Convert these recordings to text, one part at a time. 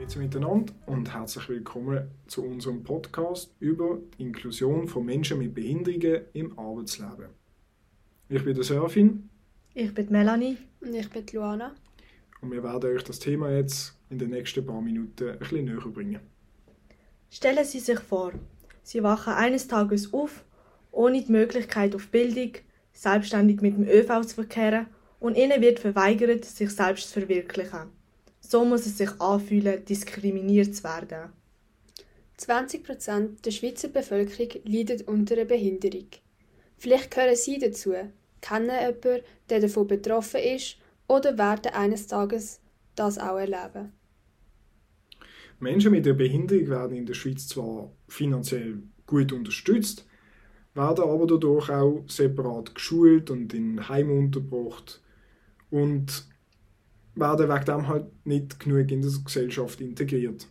Grüezi miteinander und herzlich willkommen zu unserem Podcast über die Inklusion von Menschen mit Behinderungen im Arbeitsleben. Ich bin der Serafin. Ich bin Melanie. Und ich bin Luana. Und wir werden euch das Thema jetzt in den nächsten paar Minuten ein bisschen näher bringen. Stellen Sie sich vor, Sie wachen eines Tages auf, ohne die Möglichkeit auf Bildung, selbstständig mit dem ÖV zu verkehren und Ihnen wird verweigert, sich selbst zu verwirklichen. So muss es sich anfühlen, diskriminiert zu werden. 20% der Schweizer Bevölkerung leidet unter einer Behinderung. Vielleicht gehören Sie dazu, kennen jemanden, der davon betroffen ist oder werden eines Tages das auch erleben. Menschen mit einer Behinderung werden in der Schweiz zwar finanziell gut unterstützt, werden aber dadurch auch separat geschult und in Heimen untergebracht und werden wegen dem halt nicht genug in der Gesellschaft integriert.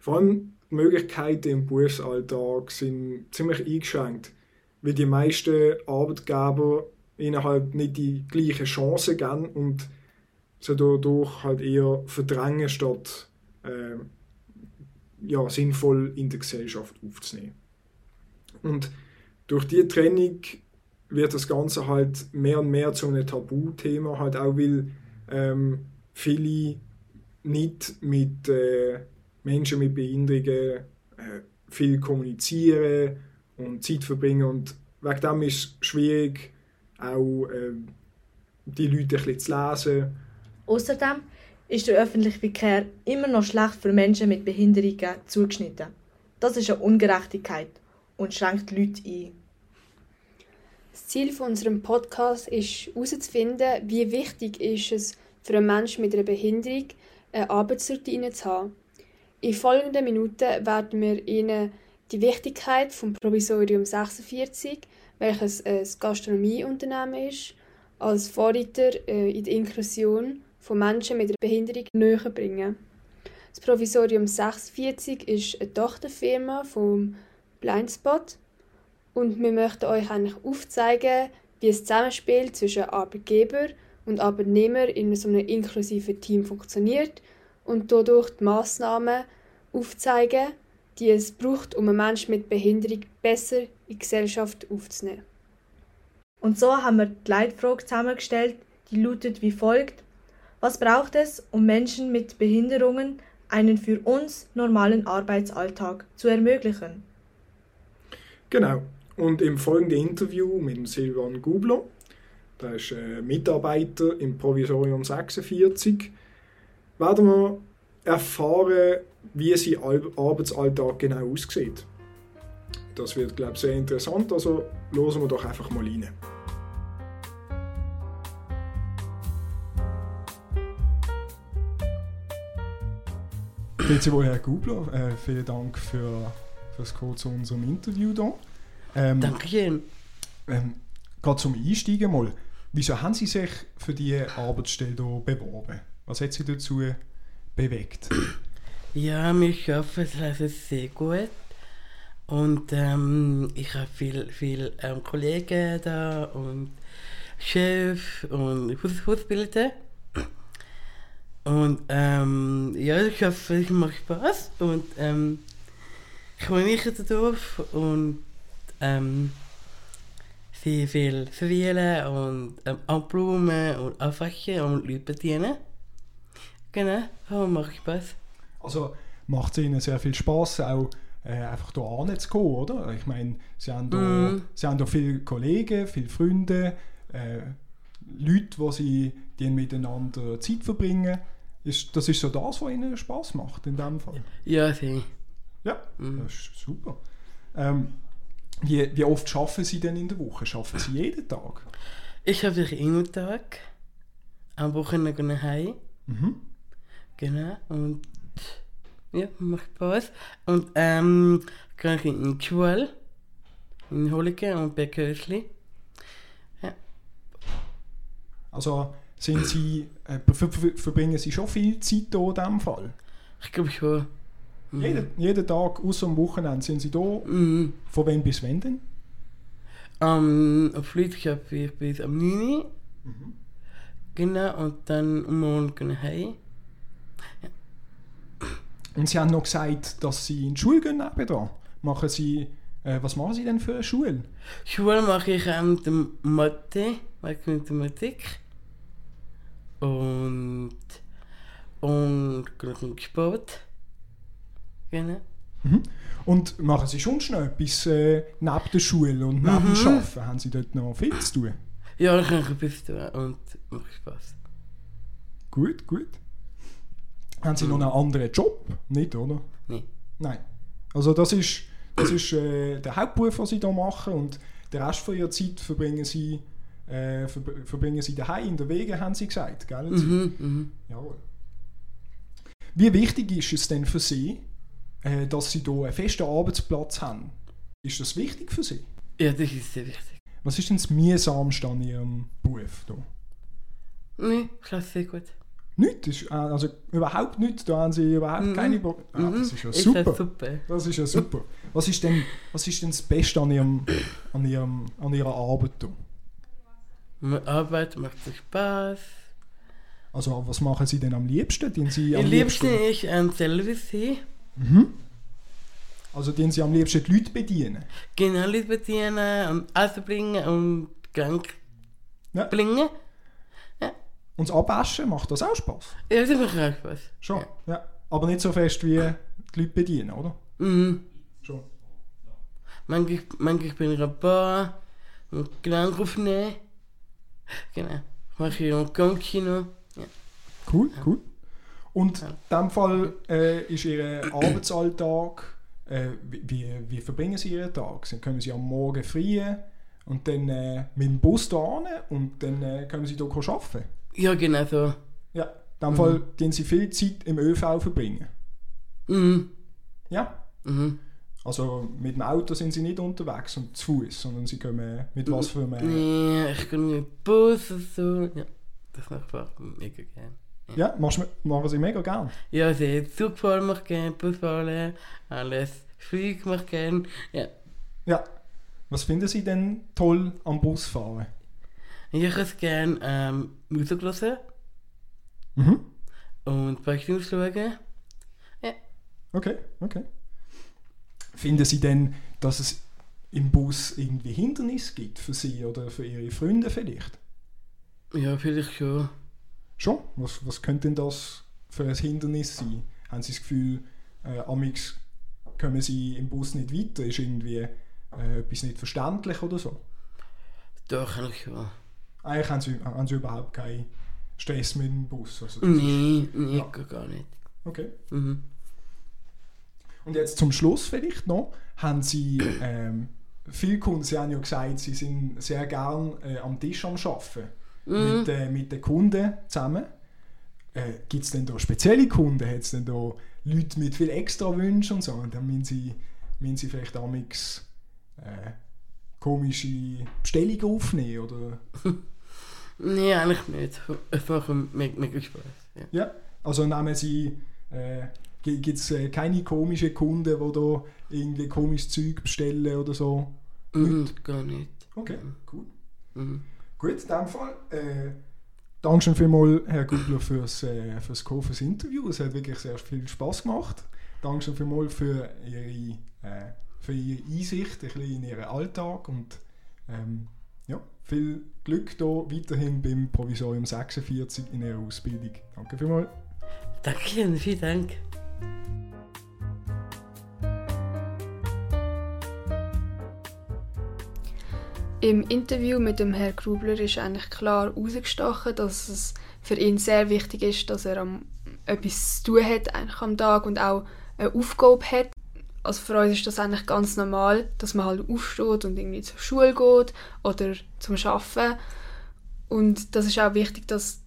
Vor allem die Möglichkeiten im Berufsalltag sind ziemlich eingeschränkt, weil die meisten Arbeitgeber ihnen halt nicht die gleichen Chancen geben und sie dadurch halt eher verdrängen, statt äh, ja, sinnvoll in der Gesellschaft aufzunehmen. Und durch die Trennung wird das Ganze halt mehr und mehr zu einem Tabuthema, halt auch weil ähm, viele nicht mit äh, Menschen mit Behinderungen äh, viel kommunizieren und Zeit verbringen und wegen dem ist es schwierig, auch äh, die Leute ein bisschen zu lesen. Außerdem ist der öffentliche Verkehr immer noch schlecht für Menschen mit Behinderungen zugeschnitten. Das ist eine Ungerechtigkeit und schränkt die Leute ein. Das Ziel von unserem Podcast ist herauszufinden, wie wichtig ist es für einen Menschen mit einer Behinderung, eine Arbeitsroutine zu haben. In folgenden Minuten werden wir Ihnen die Wichtigkeit vom Provisorium 46, welches ein Gastronomieunternehmen ist, als Vorreiter äh, in der Inklusion von Menschen mit einer Behinderung näher bringen. Das Provisorium 46 ist eine Tochterfirma vom Blindspot und wir möchten euch eigentlich aufzeigen, wie das Zusammenspiel zwischen Arbeitgeber und Arbeitnehmer in so einem inklusiven Team funktioniert und dadurch die Massnahmen aufzeigen, die es braucht, um einen Menschen mit Behinderung besser in die Gesellschaft aufzunehmen. Und so haben wir die Leitfrage zusammengestellt, die lautet wie folgt: Was braucht es, um Menschen mit Behinderungen einen für uns normalen Arbeitsalltag zu ermöglichen? Genau. Und im folgenden Interview mit Silvan Gubler, der ist äh, Mitarbeiter im Provisorium 46, werden wir erfahren, wie sein Arbeitsalltag genau aussieht. Das wird, glaube ich, sehr interessant, also hören wir doch einfach mal rein. Wohl, Herr Gubler. Äh, vielen Dank für, für das Kommen zu unserem Interview hier. Ähm, Dankeschön. Ähm, Gerade zum Einsteigen mal. Wieso haben Sie sich für diese Arbeitsstelle hier beworben? Was hat Sie dazu bewegt? Ja, wir arbeiten also sehr gut. Und ähm, ich habe viele viel, ähm, Kollegen da und Chef und Ausbilder. Und ähm, ja, ich hoffe, es macht Spaß. Und ähm, ich komme nicht darauf und ähm, sehr viel verwählen und ähm, abblumen und anfachen und Leute bedienen. Genau, das macht Spaß. Also macht es Ihnen sehr viel Spaß, auch äh, einfach hier zu kommen, oder? Ich meine, Sie haben hier, mm. Sie haben viele Kollegen, viele Freunde, äh, Leute, wo Sie die miteinander Zeit verbringen. Ist, das ist so das, was Ihnen Spaß macht in dem Fall? Ja, sehr. Ja, mm. das ist super. Ähm, wie, wie oft schaffen Sie denn in der Woche? Schaffen Sie jeden Tag? Ich habe jeden Tag. Am Wochenende gehe ich heim. Mhm. Genau. Und ja, macht Spaß. Und ähm, gehe ich in die Schule. In Holligen und bei Kösli. Ja. Also sind Sie, äh, verbringen Sie schon viel Zeit hier in diesem Fall? Ich glaube schon. Mhm. Jeden, jeden Tag, außer am Wochenende, sind Sie da? Mhm. Von wann bis wann denn? Um, auf Freitag ich bis am 9 Mhm. Genau, und dann am Morgen heim. Ja. Und Sie haben noch gesagt, dass Sie in die Schule gehen nebenan. Machen Sie, äh, was machen Sie denn für eine Schule? Schule mache ich ähm, Mathe, Mathematik und und Sport. Genau. Mhm. Und machen Sie schon schnell etwas äh, neben der Schule und neben dem Mhm. Arbeiten? Haben Sie dort noch viel zu tun? Ja, ich kann ein bisschen tun und macht Spaß. Gut, gut. Haben Sie noch einen anderen Job? Nicht, oder? Nein. Nein. Also das ist, das ist äh, der Hauptberuf, den Sie hier machen und den Rest von Ihrer Zeit verbringen Sie, äh, verb- verbringen Sie daheim in der Wege, haben Sie gesagt, gell? Mhm, mhm. Jawohl. Wie wichtig ist es denn für Sie, äh, dass Sie hier einen festen Arbeitsplatz haben? Ist das wichtig für Sie? Ja, das ist sehr wichtig. Was ist denn das mühsamste an Ihrem Beruf? Hier? Nein, ich schlafe sehr gut. Nichts, ist, äh, also überhaupt nichts, da haben Sie überhaupt Mhm. keine Pro ah, Mhm. Das ist ja Ist super. das super. Das ist ja super. Was ist denn, was ist denn das Beste an, Ihrem, an, Ihrem, an Ihrer Arbeit hier? Meine Arbeit macht Spaß. Also was machen Sie denn am liebsten? Den Sie am Am liebsten ist ähm, selber sein. Mhm. Also den Sie am liebsten die Leute bedienen? Genau, Leute bedienen und Essen bringen und krank Ja. bringen. Und das Abwaschen, macht das auch Spaß? Ja, das macht auch Spaß. Schon, Ja. ja. Aber nicht so fest wie die Leute bedienen, oder? Mhm. Schon. Manchmal, manchmal bin ich ein Bar und krank aufnehmen. Genau. Mache ich auch Gangkino. Ja. Cool, cool. Und Ja. in dem Fall äh, ist Ihr Arbeitsalltag, äh, wie, wie, verbringen Sie Ihren Tag? Sie kommen Sie am Morgen früh und dann äh, mit dem Bus da hin und dann äh, können Sie hier arbeiten? Ja, genau so. Ja, in dem Fall gehen Sie viel Zeit im ÖV verbringen. Mhm. Ja? Mhm. Also mit dem Auto sind Sie nicht unterwegs und zu Fuß, sondern Sie kommen mit was für einem... Nee, ich kann mit Bus und so. Ja, das mache ich einfach mega gerne. Ja, machst, machen Sie mega gern. Ja, also Zugfahren mache ich gerne, Busfahren, alles. Flug mache ich gerne. Ja. Ja. Was finden Sie denn toll am Busfahren? Ich es gerne ähm, Musik hören Mhm. und Beispiele schauen. Okay, okay. Finden Sie denn, dass es im Bus irgendwie Hindernisse gibt für Sie oder für Ihre Freunde vielleicht? Ja, vielleicht schon. Schon? Was, was könnte denn das für ein Hindernis sein? Haben Sie das Gefühl, äh, amix kommen Sie im Bus nicht weiter? Ist irgendwie äh, etwas nicht verständlich oder so? Doch, kann ich schon. Eigentlich haben Sie, haben Sie überhaupt keinen Stress mit dem Bus. Also Nee, nee, Ja. gar nicht. Okay. Mhm. Und jetzt zum Schluss vielleicht noch, haben Sie, ähm, viele Kunden, Sie haben ja gesagt, Sie sind sehr gern äh, am Tisch am Arbeiten Mhm. mit, äh, mit den Kunden zusammen. Äh, Gibt es denn da spezielle Kunden? Hat es denn da Leute mit viel extra Wünschen und so? Und dann müssen Sie, müssen Sie vielleicht amix äh, komische Bestellungen aufnehmen oder... Nee, eigentlich nicht. Mir mega, mega Spaß. Ja. Ja, also nehmen Sie... Äh, Gibt es äh, keine komischen Kunden, die da irgendwie komisches Zeug bestellen oder so? Mhm, gar nicht. Okay, cool. Mhm. Gut, in dem Fall. Äh, Dankeschön vielmals, Herr Gubler, fürs, äh, fürs Kommen, fürs Interview. Es hat wirklich sehr viel Spaß gemacht. Dankeschön vielmals für Ihre, äh, für Ihre Einsicht ein in Ihren Alltag und ähm, ja, viel Glück da weiterhin beim Provisorium 46 in Ihrer Ausbildung. Danke vielmals. Danke, vielen Dank. Im Interview mit dem Herrn Grubler ist eigentlich klar herausgestochen, dass es für ihn sehr wichtig ist, dass er am, etwas zu tun hat eigentlich am Tag und auch eine Aufgabe hat. Also für uns ist das eigentlich ganz normal, dass man halt aufsteht und irgendwie zur Schule geht oder zum Arbeiten. Und das ist auch wichtig, dass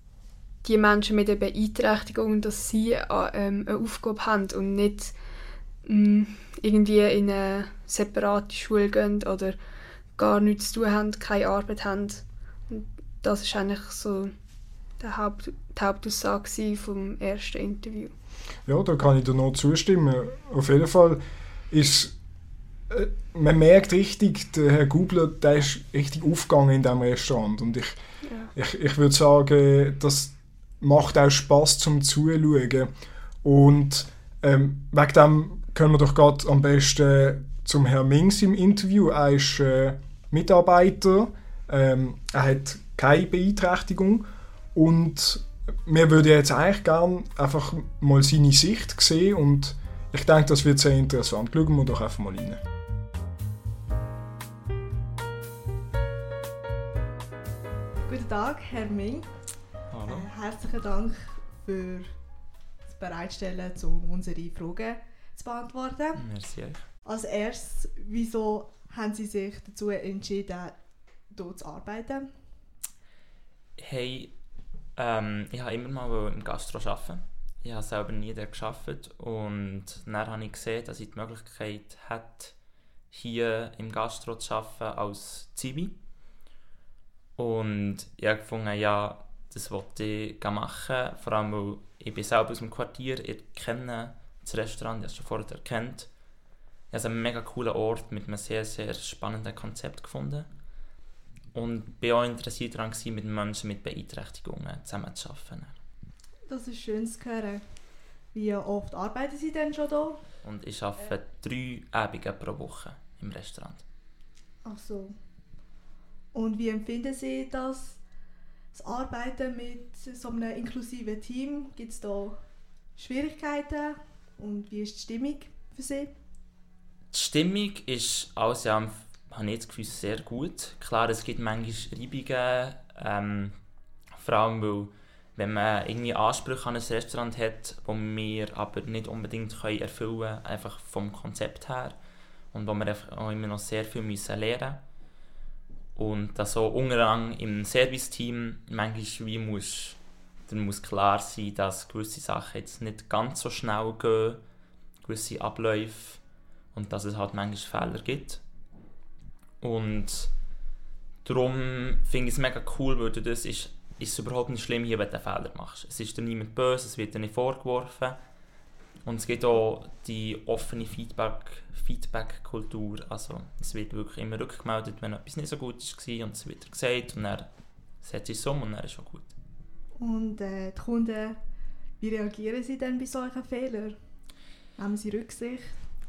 die Menschen mit der Beeinträchtigung, dass sie äh, ähm, eine Aufgabe haben und nicht mh, irgendwie in eine separate Schule gehen oder gar nichts zu tun haben, keine Arbeit haben. Und das ist eigentlich so der Haupt, die Hauptaussage vom ersten Interview. Ja, da kann ich dir noch zustimmen. Auf jeden Fall ist äh, man merkt richtig, der Herr Gubler, der ist richtig aufgegangen in diesem Restaurant. Und ich, Ja. ich, ich würde sagen, das macht auch Spaß zum Zuschauen. Und Ähm, wegen dem können wir doch gerade am besten zum Herrn Mings im Interview. Er ist äh, Mitarbeiter, ähm, er hat keine Beeinträchtigung und wir würden jetzt eigentlich gerne einfach mal seine Sicht sehen und ich denke, das wird sehr interessant. Schauen wir doch einfach mal rein. Guten Tag, Herr Ming. Hallo. Äh, herzlichen Dank für das Bereitstellen, um unsere Fragen zu beantworten. Merci euch. Als erstes, wieso haben Sie sich dazu entschieden, hier zu arbeiten? Hey, ähm, ich habe immer mal im Gastro arbeiten. Ich habe selber nie dort gearbeitet und dann habe ich gesehen, dass ich die Möglichkeit hätte, hier im Gastro zu arbeiten als Zivi. Und ich habe gefunden, ja, das wollte ich machen, vor allem weil ich bin selber aus dem Quartier, ich kenne das Restaurant, ich habe es schon vorher erkannt. Ich habe einen mega coolen Ort mit einem sehr, sehr spannenden Konzept gefunden. Und bin auch interessiert daran, gewesen, mit Menschen mit Beeinträchtigungen zusammenzuarbeiten. Das ist schön zu hören. Wie oft arbeiten Sie denn schon hier? Und ich arbeite drei Abende pro Woche im Restaurant. Ach so. Und wie empfinden Sie das, das Arbeiten mit so einem inklusiven Team? Gibt es da Schwierigkeiten? Und wie ist die Stimmung für Sie? Die Stimmung ist alles in allem, habe ich das Gefühl, sehr gut. Klar, es gibt manchmal Reibungen, ähm, vor allem weil wenn man irgendwie Ansprüche an ein Restaurant hat, die wir aber nicht unbedingt können erfüllen können, einfach vom Konzept her. Und wo wir auch immer noch sehr viel müssen lernen Und dass so untereinander im Serviceteam manchmal wie muss, dann muss klar sein, dass gewisse Sachen jetzt nicht ganz so schnell gehen, gewisse Abläufe und dass es halt manchmal Fehler gibt. Und darum finde ich es mega cool, weil du das ist ist es überhaupt nicht schlimm, hier, wenn du einen Fehler machst. Es ist dir niemand böse, es wird dir nicht vorgeworfen. Und es gibt auch die offene Feedback-Kultur. also es wird wirklich immer rückgemeldet, wenn etwas nicht so gut war und es wird gesagt und dann setzt es um und dann ist es auch gut. Und äh, die Kunden, wie reagieren sie denn bei solchen Fehlern? Nehmen sie Rücksicht?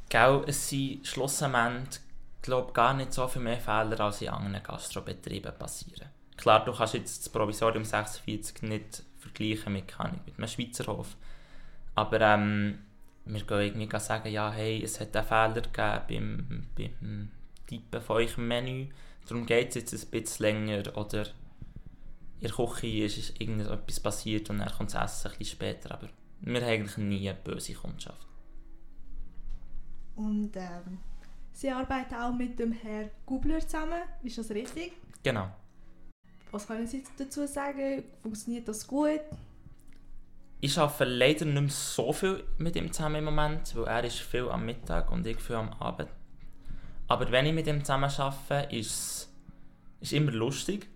Gell, es sind schlussendlich glaube gar nicht so viele mehr Fehler, als in anderen Gastrobetrieben passieren. Klar, du kannst jetzt das Provisorium 46 nicht vergleichen mit, mit einem Schweizer Hof. Aber ähm, wir gehen irgendwie sagen, ja, hey, es hat einen Fehler gegeben beim, beim Tippen von eurem Menü. Darum geht es jetzt ein bisschen länger. Oder in der Küche ist irgendetwas passiert und dann kommt das Essen ein bisschen später. Aber wir haben eigentlich nie eine böse Kundschaft. Und ähm, Sie arbeiten auch mit dem Herrn Gubler zusammen, ist das richtig? Genau. Was können Sie dazu sagen? Funktioniert das gut? Ich arbeite leider nicht mehr so viel mit ihm zusammen im Moment, weil er ist viel am Mittag und ich viel am Abend. Aber wenn ich mit ihm zusammen arbeite, ist es immer lustig.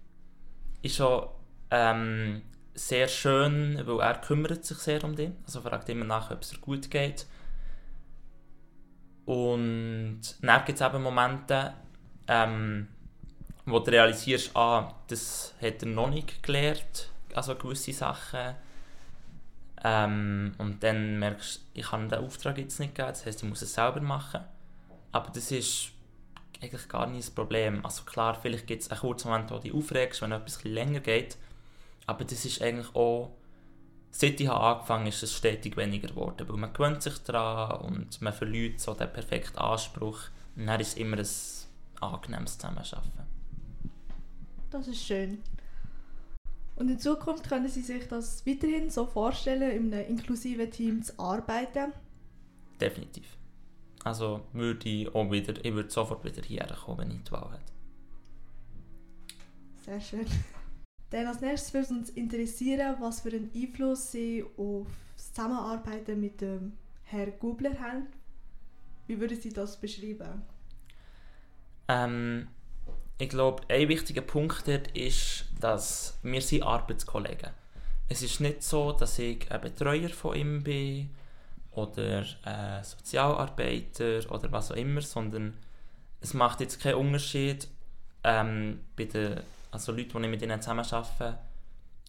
Ist auch ähm, sehr schön, weil er kümmert sich sehr um dich. Also fragt immer nach, ob es dir gut geht. Und dann gibt es eben Momente, ähm, wo du realisierst, ah, das hat er noch nicht gelernt, also gewisse Sachen. Ähm, und dann merkst du, ich kann den Auftrag jetzt nicht geben, das heisst, ich muss es selber machen. Aber das ist eigentlich gar nicht das Problem. Also klar, vielleicht gibt es einen kurzen Moment, wo du dich aufregst, wenn etwas länger geht. Aber das ist eigentlich auch, seit ich habe angefangen ist es stetig weniger geworden, weil man gewöhnt sich daran und man verliert so den perfekten Anspruch. Und dann ist es immer ein angenehmes Zusammenarbeiten. Das ist schön. Und in Zukunft können Sie sich das weiterhin so vorstellen, in einem inklusiven Team zu arbeiten? Definitiv. Also würde ich auch wieder, ich würde sofort wieder hierher kommen, wenn ich die Wahl hätte. Sehr schön. Dann als nächstes würde uns interessieren, was für einen Einfluss Sie auf das Zusammenarbeiten mit dem Herrn Gubler haben. Wie würden Sie das beschreiben? Ähm, ich glaube, ein wichtiger Punkt dort ist, dass wir sind Arbeitskollegen. Es ist nicht so, dass ich ein Betreuer von ihm bin oder ein Sozialarbeiter oder was auch immer, sondern es macht jetzt keinen Unterschied ähm, bei den also Leuten, die ich mit ihnen zusammen arbeite,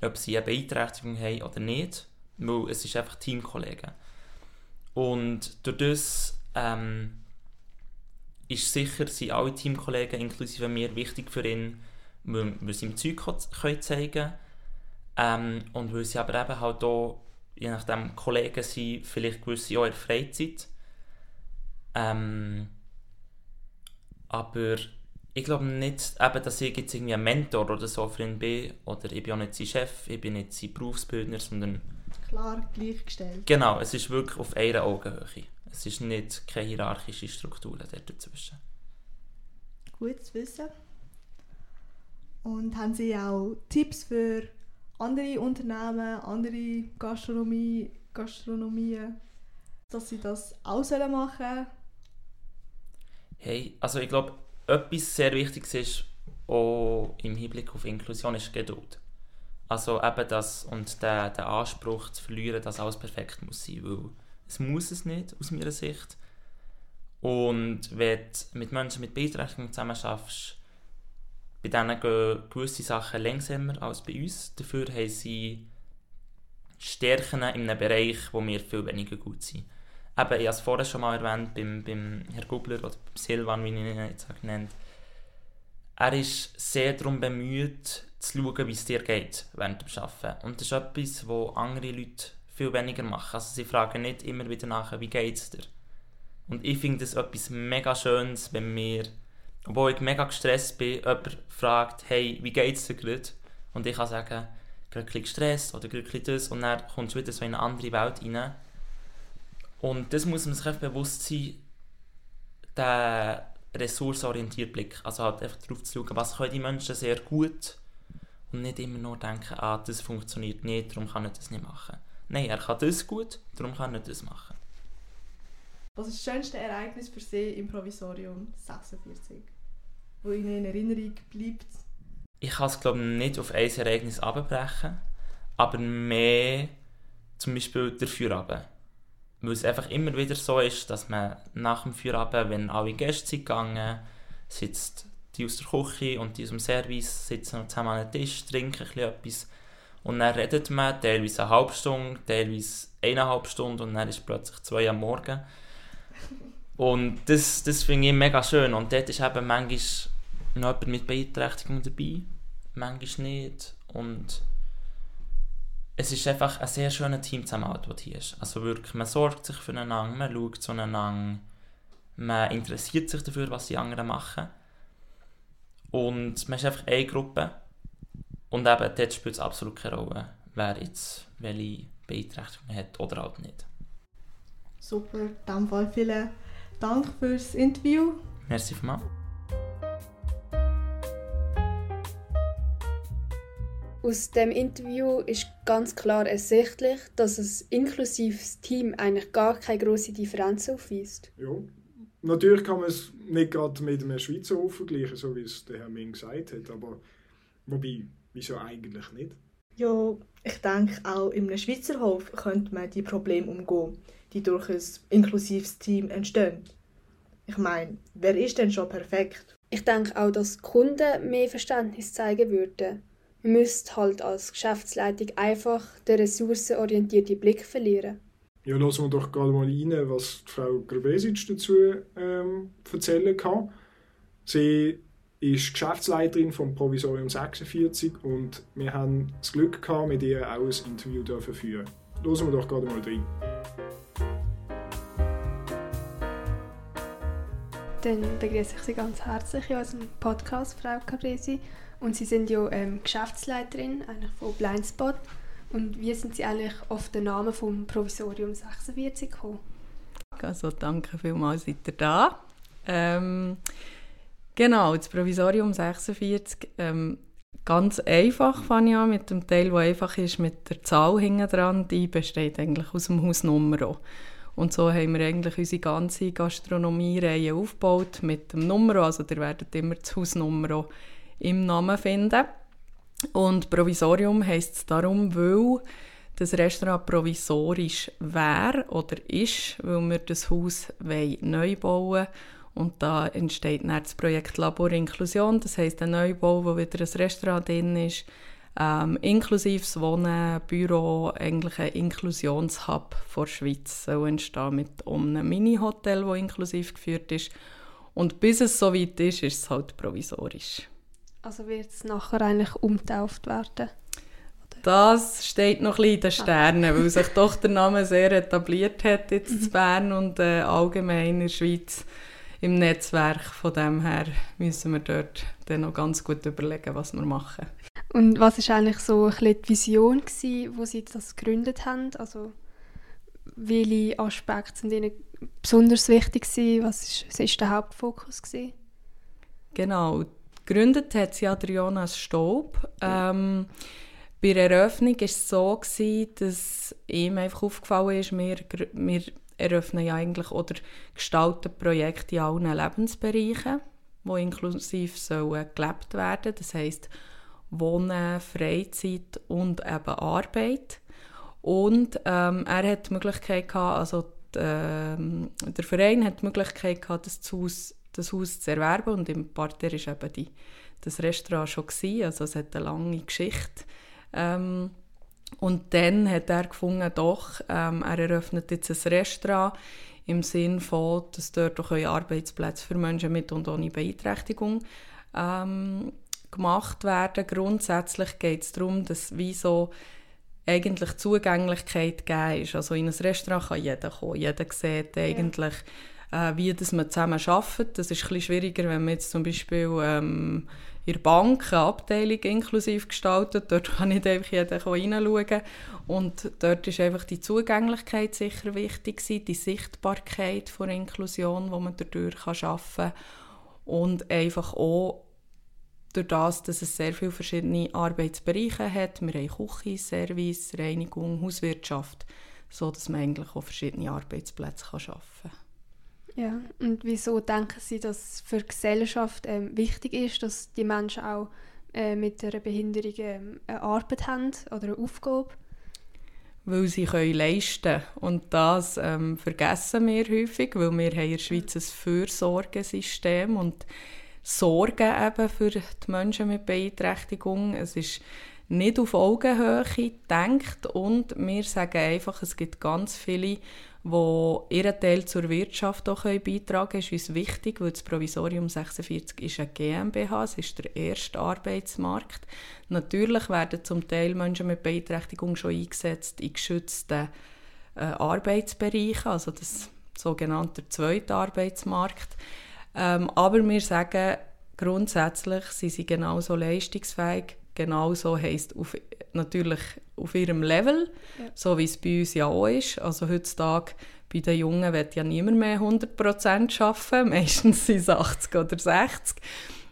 ob sie eine Beeinträchtigung haben oder nicht, weil es ist einfach Teamkollegen. Und durch das ähm, ist sicher, sind alle Teamkollegen, inklusive mir, wichtig für ihn, weil, weil sie ihm Zeug zeigen können. Ähm, und weil sie aber eben halt auch, je nachdem, Kollegen sind, vielleicht gewisse auch in der Freizeit. Ähm, aber ich glaube nicht, eben, dass ich jetzt irgendwie ein Mentor oder so für ihn bin, oder ich bin auch nicht sein Chef, ich bin nicht sein Berufsbildner, sondern... Klar, gleichgestellt. Genau, es ist wirklich auf einer Augenhöhe. Es ist nicht keine hierarchische Struktur dazwischen. Gut zu wissen. Und haben Sie auch Tipps für andere Unternehmen, andere Gastronomie, Gastronomien, dass sie das auch machen sollen? Hey, also ich glaube, etwas sehr Wichtiges ist, auch im Hinblick auf Inklusion, ist Geduld. Also eben das und der, der Anspruch zu verlieren, dass alles perfekt muss sein, weil es muss es nicht, aus meiner Sicht. Und wenn du mit Menschen mit Beeinträchtigung zusammen schaffst, bei denen gehen gewisse Sachen langsamer als bei uns. Dafür haben sie Stärken in einem Bereich, wo wir viel weniger gut sind. Eben, ich habe es vorher schon mal erwähnt, beim, beim Herrn Gubler oder beim Silvan, wie ich ihn jetzt genannt Er ist sehr darum bemüht, zu schauen, wie es dir geht während dem Arbeiten. Und das ist etwas, was andere Leute viel weniger machen. Also sie fragen nicht immer wieder nach, wie geht es dir? Und ich finde das etwas mega Schönes, wenn mir, obwohl ich mega gestresst bin, jemand fragt, hey, wie geht es dir gerade? Und ich kann sagen, bisschen gestresst oder ein das und dann kommst du wieder so in eine andere Welt rein. Und das muss man sich einfach bewusst sein, der ressourcenorientierte Blick. Also halt einfach darauf zu schauen, was können die Menschen sehr gut und nicht immer nur denken, ah, das funktioniert nicht, darum kann ich das nicht machen. Nein, er kann das gut, darum kann er das machen. Was ist das schönste Ereignis für Sie im Provisorium 46, wo Ihnen in Erinnerung bleibt? Ich kann es glaube ich nicht auf ein Ereignis abbrechen, aber mehr zum Beispiel der Feierabend. Weil es einfach immer wieder so ist, dass man nach dem Feierabend, wenn alle Gäste sind gegangen, sitzt die aus der Küche und die aus dem Service, sitzen zusammen an einem Tisch, trinken etwas und dann redet man teilweise eine halbe Stunde, teilweise eineinhalb Stunden und dann ist plötzlich zwei am Morgen. Und das, das finde ich mega schön. Und dort ist eben manchmal noch jemand mit Beeinträchtigung dabei, manchmal nicht. Und es ist einfach ein sehr schöner Teamzusammenhalt, der hier ist. Also wirklich, man sorgt sich füreinander, man schaut zueinander, man interessiert sich dafür, was die anderen machen. Und man ist einfach eine Gruppe. Und eben, dort spielt es absolut keine Rolle, wer jetzt welche Beeinträchtigung hat oder halt nicht. Super, diesem Fall vielen Dank fürs Interview. Merci vielmals. Aus dem Interview ist ganz klar ersichtlich, dass ein inklusives Team eigentlich gar keine große Differenz aufweist. Ja, natürlich kann man es nicht gerade mit einem Schweizer Hof vergleichen, so wie es der Herr Ming gesagt hat, aber wobei, wieso eigentlich nicht? Ja, ich denke, auch in einem Schweizer Hof könnte man die Probleme umgehen, die durch ein inklusives Team entstehen. Ich meine, wer ist denn schon perfekt? Ich denke auch, dass die Kunden mehr Verständnis zeigen würden. Man müsste halt als Geschäftsleitung einfach den ressourcenorientierten Blick verlieren. Ja, lassen wir doch gerade mal rein, was Frau Grabesic dazu ähm, erzählen kann. Sie ist Geschäftsleiterin vom Provisorium 46 und wir haben das Glück gehabt, mit ihr auch ein Interview dürfen führen. Hören wir doch gerade mal rein. Dann begrüße ich Sie ganz herzlich in unserem Podcast, Frau Capresi. Und Sie sind ja ähm, Geschäftsleiterin eigentlich von Blindspot. Und wie sind Sie eigentlich auf den Namen vom Provisorium 46 gekommen? Also danke vielmals, seid ihr da. Ähm, genau, das Provisorium 46. Ähm, ganz einfach fange ich an mit dem Teil, der einfach ist, mit der Zahl hinten dran. Die besteht eigentlich aus dem Hausnummer. Und so haben wir eigentlich unsere ganze Gastronomie-Reihe aufgebaut mit dem Nummer. Also ihr werdet immer das Hausnummer im Namen finden. Und Provisorium heisst es darum, weil das Restaurant provisorisch wäre oder ist, weil wir das Haus neu bauen wollen. Und da entsteht dann das Projekt Labor Inklusion. Das heisst, ein Neubau, wo wieder ein Restaurant drin ist, Ähm, inklusive Wohnen, Büro, eigentlich ein Inklusionshub der Schweiz soll entstehen mit einem Mini-Hotel, das inklusiv geführt ist. Und bis es so weit ist, ist es halt provisorisch. Also wird es nachher eigentlich umtauft werden? Das steht noch ein bisschen in den Sternen, weil sich doch der Name sehr etabliert hat jetzt in Bern und äh, allgemein in der Schweiz im Netzwerk. Von dem her müssen wir dort dann noch ganz gut überlegen, was wir machen. Und was ist eigentlich so ein bisschen die Vision gewesen, wo Sie das gegründet haben? Also welche Aspekte sind Ihnen besonders wichtig gewesen? Was ist, was ist der Hauptfokus gewesen? Genau, gegründet hat sie Adriana Staub. Ähm, bei der Eröffnung war es so, gewesen, dass ihm einfach aufgefallen ist, wir, wir eröffnen ja eigentlich oder gestalten Projekte in allen Lebensbereichen, die inklusiv sollen gelebt werden. Das heißt Wohnen, Freizeit und eben Arbeit. Und ähm, er hat die Möglichkeit gehabt, also die, ähm, der Verein hat die Möglichkeit gehabt, das Haus, das Haus zu erwerben und im Parterre war eben die, das Restaurant schon gewesen, also es hat eine lange Geschichte. Ähm, und dann hat er gefunden, doch, ähm, er eröffnet jetzt ein Restaurant im Sinn von, dass dort auch Arbeitsplätze für Menschen mit und ohne Beeinträchtigung ähm, gemacht werden. Grundsätzlich geht es darum, dass wie so eigentlich Zugänglichkeit gegeben ist. Also in ein Restaurant kann jeder kommen. Jeder sieht eigentlich, ja. Äh, wie das man zusammen arbeitet. Das ist ein schwieriger, wenn man jetzt zum Beispiel ähm, in der Bank eine Abteilung inklusiv gestaltet. Dort kann nicht einfach jeder reinschauen. Und dort ist einfach die Zugänglichkeit sicher wichtig gewesen, die Sichtbarkeit von Inklusion, die man dadurch arbeiten kann. Und einfach auch durch das, dass es sehr viele verschiedene Arbeitsbereiche hat. Wir haben Küche, Service, Reinigung, Hauswirtschaft, so dass man eigentlich auch verschiedene Arbeitsplätze schaffen kann. Ja, und wieso denken Sie, dass es für die Gesellschaft ähm, wichtig ist, dass die Menschen auch äh, mit einer Behinderung ähm, eine Arbeit haben oder eine Aufgabe? Weil sie können leisten Und das ähm, vergessen wir häufig, weil wir haben in der Schweiz ein Fürsorgesystem und Sorgen eben für die Menschen mit Beeinträchtigung. Es ist nicht auf Augenhöhe gedacht und wir sagen einfach, es gibt ganz viele, die ihren Teil zur Wirtschaft auch beitragen können. Ist uns wichtig, weil das Provisorium 46 ist eine GmbH, es ist der erste Arbeitsmarkt. Natürlich werden zum Teil Menschen mit Beeinträchtigung schon eingesetzt in geschützten äh, Arbeitsbereichen, also das sogenannte zweite Arbeitsmarkt. Ähm, aber wir sagen, grundsätzlich sind sie genauso leistungsfähig, genauso heisst auf, natürlich auf ihrem Level, ja. so wie es bei uns ja auch ist. Also heutzutage bei den Jungen wird ja niemand mehr 100% arbeiten, meistens sind es 80 oder 60.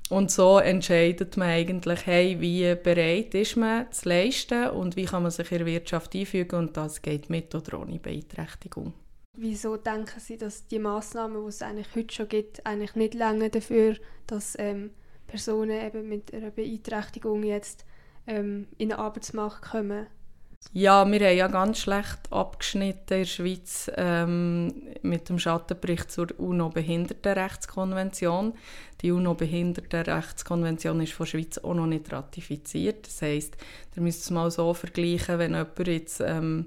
Und so entscheidet man eigentlich, hey, wie bereit ist man zu leisten und wie kann man sich in der Wirtschaft einfügen und das geht mit oder ohne Beeinträchtigung. Wieso denken Sie, dass die Maßnahmen, die es eigentlich heute schon gibt, eigentlich nicht lange dafür, dass ähm, Personen eben mit einer Beeinträchtigung jetzt ähm, in den Arbeitsmarkt kommen? Ja, wir haben ja ganz schlecht abgeschnitten in der Schweiz ähm, mit dem Schattenbericht zur UNO-Behindertenrechtskonvention. Die UNO-Behindertenrechtskonvention ist von der Schweiz auch noch nicht ratifiziert. Das heisst, ihr müsst es mal so vergleichen, wenn jemand jetzt ähm,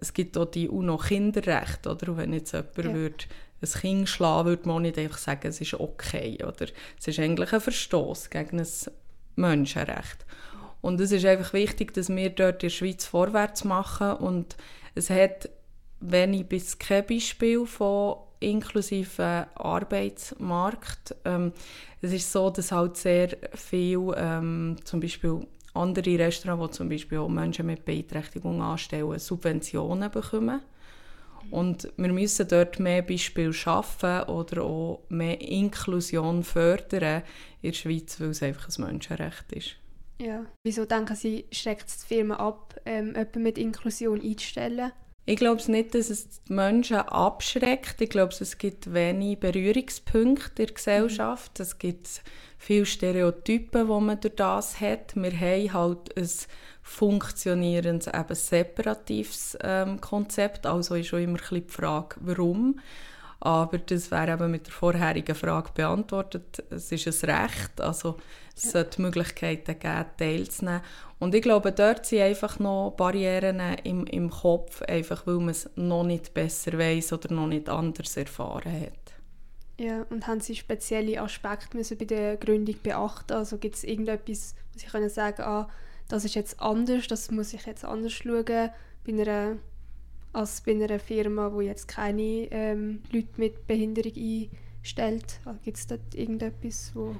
es gibt auch die UNO-Kinderrechte, oder? Und wenn jetzt jemand ja. würde ein Kind schlagen würde man nicht einfach sagen, es ist okay. Oder es ist eigentlich ein Verstoß gegen ein Menschenrecht. Und es ist einfach wichtig, dass wir dort in der Schweiz vorwärts machen. Und es hat wenig bis kein Beispiel von inklusiven Arbeitsmarkt. Ähm, es ist so, dass halt sehr viel, ähm, zum Beispiel andere Restaurants, die zum Beispiel auch Menschen mit Beeinträchtigung anstellen, Subventionen bekommen. Und wir müssen dort mehr Beispiele schaffen oder auch mehr Inklusion fördern in der Schweiz, weil es einfach ein Menschenrecht ist. Ja. Wieso denken Sie, schreckt es die Firmen ab, ähm, mit Inklusion einzustellen? Ich glaube nicht, dass es die Menschen abschreckt. Ich glaube, es gibt wenig Berührungspunkte in der Gesellschaft. Mhm. Es gibt viele Stereotypen, die man durch das hat. Wir haben halt ein funktionierendes, eben separatives ähm, Konzept. Also ist auch immer ein die Frage, warum. Aber das wäre eben mit der vorherigen Frage beantwortet. Es ist ein Recht, also es ja. sollte Möglichkeiten geben, teilzunehmen. Und ich glaube, dort sind einfach noch Barrieren im, im Kopf, einfach weil man es noch nicht besser weiß oder noch nicht anders erfahren hat. Ja, und haben Sie spezielle Aspekte müssen bei der Gründung beachten? Also gibt es irgendetwas, wo Sie können sagen, ah, das ist jetzt anders, das muss ich jetzt anders schauen bei einer, als bei einer Firma, die jetzt keine ähm, Leute mit Behinderung einstellt? Also gibt es dort irgendetwas, wo...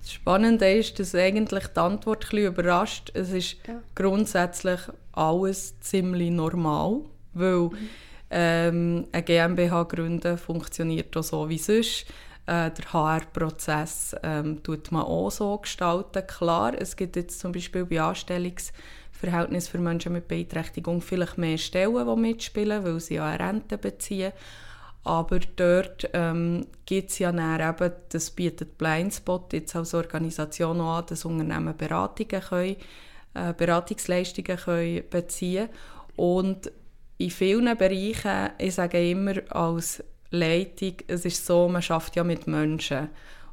Das Spannende ist, dass eigentlich die Antwort ein überrascht. Es ist ja. grundsätzlich alles ziemlich normal, weil mhm. ähm, eine GmbH gründen funktioniert auch so wie sonst. Äh, der HR-Prozess ähm, tut man auch so gestalten. Klar, es gibt jetzt zum Beispiel bei Anstellungsverhältnissen für Menschen mit Beeinträchtigung vielleicht mehr Stellen, die mitspielen, weil sie ja eine Rente beziehen. Aber dort ähm, gibt es ja dann eben, das bietet Blindspot jetzt als Organisation auch an, dass Unternehmen Beratungen können, äh, Beratungsleistungen können beziehen Und in vielen Bereichen, ich sage immer als Leitung, es ist so, man schafft ja mit Menschen.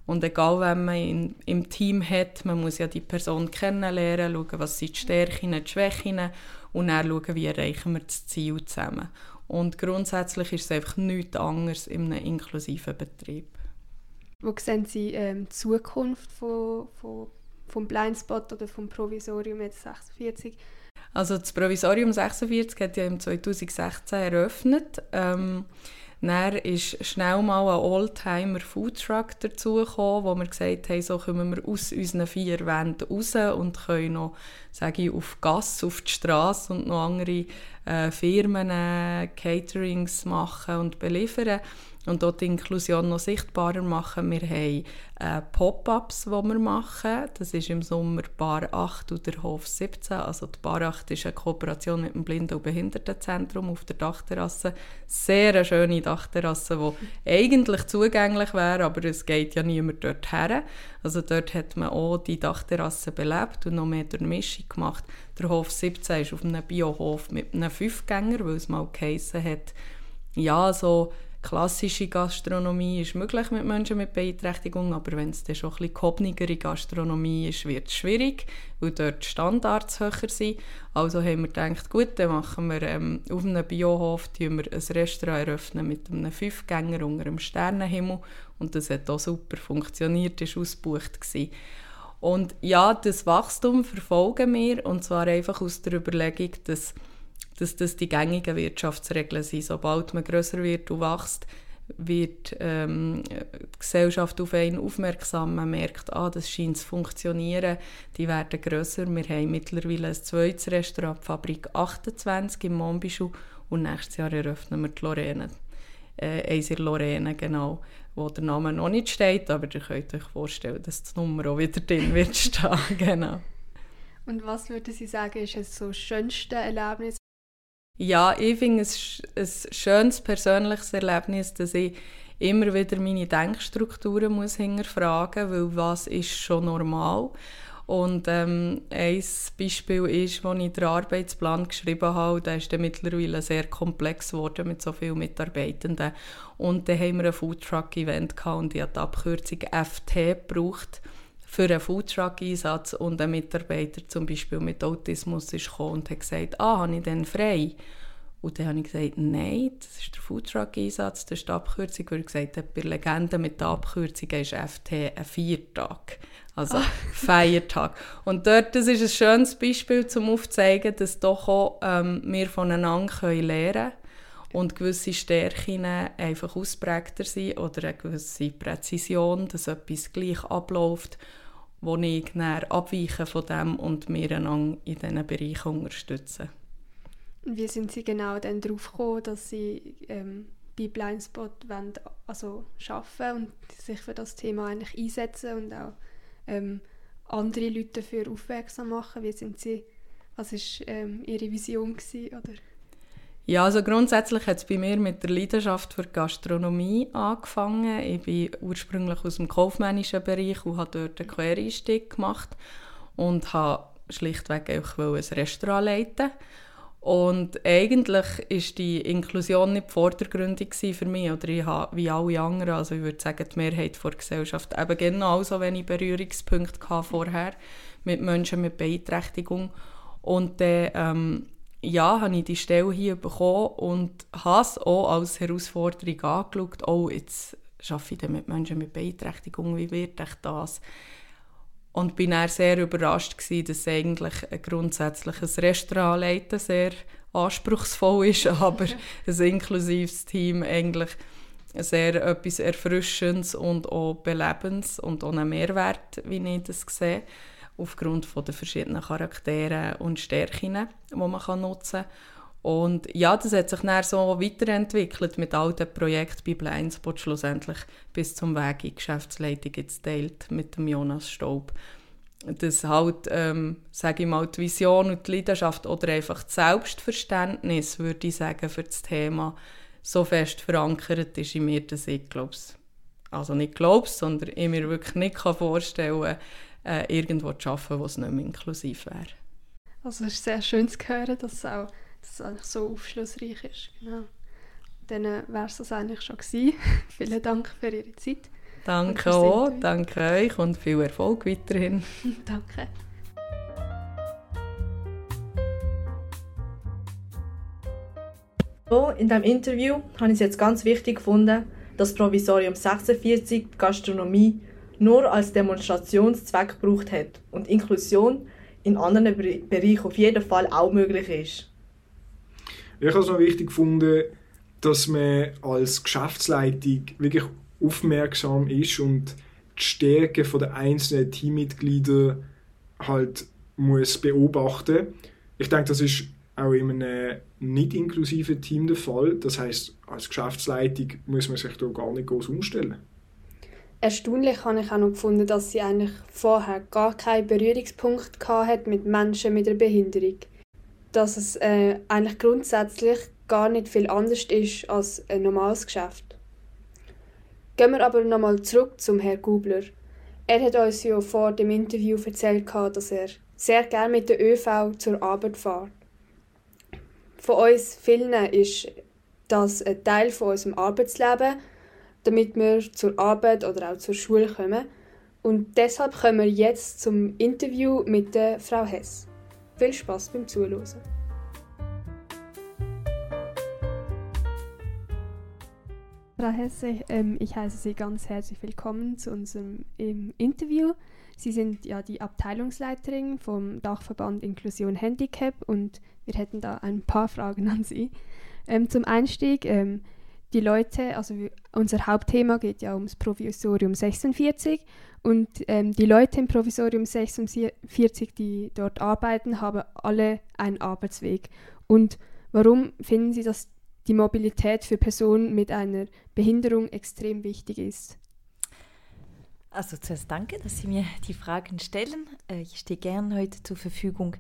Und egal, wenn man in, im Team hat, man muss ja die Person kennenlernen, schauen, was sind die Stärken, die Schwächen und dann schauen, wie erreichen wir das Ziel zusammen. Und grundsätzlich ist es einfach nichts anderes in einem inklusiven Betrieb. Wo sehen Sie ähm, die Zukunft von, von, vom Blindspot oder vom Provisorium jetzt 46? Also das Provisorium 46 hat ja im 2016 eröffnet. Ähm, dann ist schnell mal ein Oldtimer Foodtruck dazugekommen, wo wir gesagt haben, so kommen wir aus unseren vier Wänden raus und können noch, sage ich, auf Gas, auf die Straße und noch andere äh, Firmen äh, Caterings machen und beliefern und dort die Inklusion noch sichtbarer machen. Wir haben äh, Pop-ups, die wir machen. Das ist im Sommer Bar 8 und der Hof 17. Also die Bar 8 ist eine Kooperation mit dem Blinden- und Behindertenzentrum auf der Dachterrasse. Sehr eine schöne Dachterrasse, die eigentlich zugänglich wäre, aber es geht ja niemand dort her. Also dort hat man auch die Dachterrasse belebt und noch mehr Durchmischung gemacht. Der Hof 17 ist auf einem Biohof mit einem Fünfgänger, weil es mal geheissen hat, ja, so klassische Gastronomie ist möglich mit Menschen mit Beeinträchtigung, aber wenn es dann schon ein bisschen gehobnigere Gastronomie ist, wird es schwierig, weil dort die Standards höher sind. Also haben wir gedacht, gut, dann machen wir ähm, auf einem Biohof wir ein Restaurant eröffnen mit einem Fünfgänger unter einem Sternenhimmel und das hat auch super funktioniert, ist ausgebucht gewesen. Und ja, das Wachstum verfolgen wir und zwar einfach aus der Überlegung, dass dass das die gängigen Wirtschaftsregeln sind. Sobald man größer wird und wächst, wird ähm, die Gesellschaft auf einen aufmerksam. Man merkt, ah, das scheint zu funktionieren. Die werden größer. Wir haben mittlerweile ein zweites Restaurant, die Fabrik 28 im Monbichou und nächstes Jahr eröffnen wir die Lorraine. Äh, eins in Lorraine, genau, wo der Name noch nicht steht, aber ihr könnt euch vorstellen, dass die Nummer auch wieder drin wird stehen. genau. Und was würden Sie sagen, ist das so schönste Erlebnis, ja, ich finde es ein schönes persönliches Erlebnis, dass ich immer wieder meine Denkstrukturen muss hinterfragen muss, weil was ist schon normal? Und ähm, ein Beispiel ist, als ich den Arbeitsplan geschrieben habe, der ist mittlerweile sehr komplex geworden mit so vielen Mitarbeitenden. Und dann haben wir ein Foodtruck-Event und ich habe die Abkürzung FT gebraucht für einen Foodtruck-Einsatz und ein Mitarbeiter zum Beispiel mit Autismus ist gekommen und hat gesagt, ah, habe ich denn frei? Und dann habe ich gesagt, nein, das ist der Foodtruck-Einsatz, das ist die Abkürzung, weil ich gesagt habe, bei Legenden mit der Abkürzung ist FT ein Viertag, also ah. Feiertag. Und dort, das ist ein schönes Beispiel, um aufzuzeigen, dass doch auch ähm, wir voneinander lernen können und gewisse Stärken einfach ausprägter sind oder eine gewisse Präzision, dass etwas gleich abläuft wo ich dann abweiche von dem und einander in diesen Bereichen unterstützen. Wie sind Sie genau dann darauf gekommen, dass Sie ähm, bei Blindspot wollen, also arbeiten und sich für das Thema eigentlich einsetzen und auch ähm, andere Leute dafür aufmerksam machen? Wie sind Sie, was war ähm, Ihre Vision gewesen, oder? Ja, also grundsätzlich hat es bei mir mit der Leidenschaft für Gastronomie angefangen. Ich bin ursprünglich aus dem kaufmännischen Bereich und habe dort einen Quereinstieg gemacht und habe schlichtweg auch ein Restaurant leiten Und eigentlich ist die Inklusion nicht vordergründig für mich oder ich habe, wie alle anderen, also ich würde sagen, die Mehrheit der Gesellschaft eben genauso wenig Berührungspunkte vorher mit Menschen mit Beeinträchtigung. Und dann ähm, ja, habe ich die Stelle hier bekommen und habe es auch als Herausforderung angeschaut. Oh, jetzt arbeite ich mit Menschen mit Beeinträchtigung, wie wird ich das? Und bin dann sehr überrascht gewesen, dass eigentlich grundsätzlich ein Restaurant leiten sehr anspruchsvoll ist, aber ein inklusives Team eigentlich sehr etwas Erfrischendes und auch Belebendes und auch einen Mehrwert, wie ich das sehe, aufgrund von den verschiedenen Charakteren und Stärken, die man nutzen kann. Und ja, das hat sich dann so weiterentwickelt mit all den Projekten bei Blindspot schlussendlich bis zum Weg in die Geschäftsleitung jetzt teilt mit dem Jonas Staub. Dass halt, ähm, sage ich mal, die Vision und die Leidenschaft oder einfach das Selbstverständnis, würde ich sagen, für das Thema so fest verankert ist in mir, dass ich glaube also nicht glaube sondern ich mir wirklich nicht vorstellen kann, äh, irgendwo zu arbeiten, wo es nicht mehr inklusiv wäre. Also es ist sehr schön zu hören, dass es auch dass es eigentlich so aufschlussreich ist. Genau. Dann äh, wäre es das eigentlich schon gewesen. Vielen Dank für Ihre Zeit. Danke auch, danke euch und viel Erfolg weiterhin. danke. So, in diesem Interview habe ich es jetzt ganz wichtig gefunden, dass Provisorium 46 die Gastronomie nur als Demonstrationszweck gebraucht hat und Inklusion in anderen Bereichen auf jeden Fall auch möglich ist. Ich habe es noch wichtig gefunden, dass man als Geschäftsleitung wirklich aufmerksam ist und die Stärke der einzelnen Teammitglieder halt muss beobachten. Ich denke, das ist auch in einem nicht inklusiven Team der Fall. Das heißt, als Geschäftsleitung muss man sich da gar nicht groß umstellen. Erstaunlich habe ich auch noch gefunden, dass sie eigentlich vorher gar keinen Berührungspunkt hat mit Menschen mit einer Behinderung dass es äh, eigentlich grundsätzlich gar nicht viel anders ist als ein normales Geschäft. Gehen wir aber nochmal zurück zum Herrn Gubler. Er hat uns ja vor dem Interview erzählt, dass er sehr gerne mit der ÖV zur Arbeit fährt. Von uns vielen ist das ein Teil von unserem Arbeitsleben, damit wir zur Arbeit oder auch zur Schule kommen. Und deshalb kommen wir jetzt zum Interview mit der Frau Hess. Viel Spaß beim Zuhören. Frau Hesse, ähm, ich heiße Sie ganz herzlich willkommen zu unserem ähm, Interview. Sie sind ja die Abteilungsleiterin vom Dachverband Inklusion Handicap und wir hätten da ein paar Fragen an Sie. Ähm, zum Einstieg, die Leute, also unser Hauptthema geht ja ums Provisorium 46 und ähm, die Leute im Provisorium 46, die dort arbeiten, haben alle einen Arbeitsweg. Und warum finden Sie, dass die Mobilität für Personen mit einer Behinderung extrem wichtig ist? Also zuerst danke, dass Sie mir die Fragen stellen. Äh, ich stehe gern heute zur Verfügung.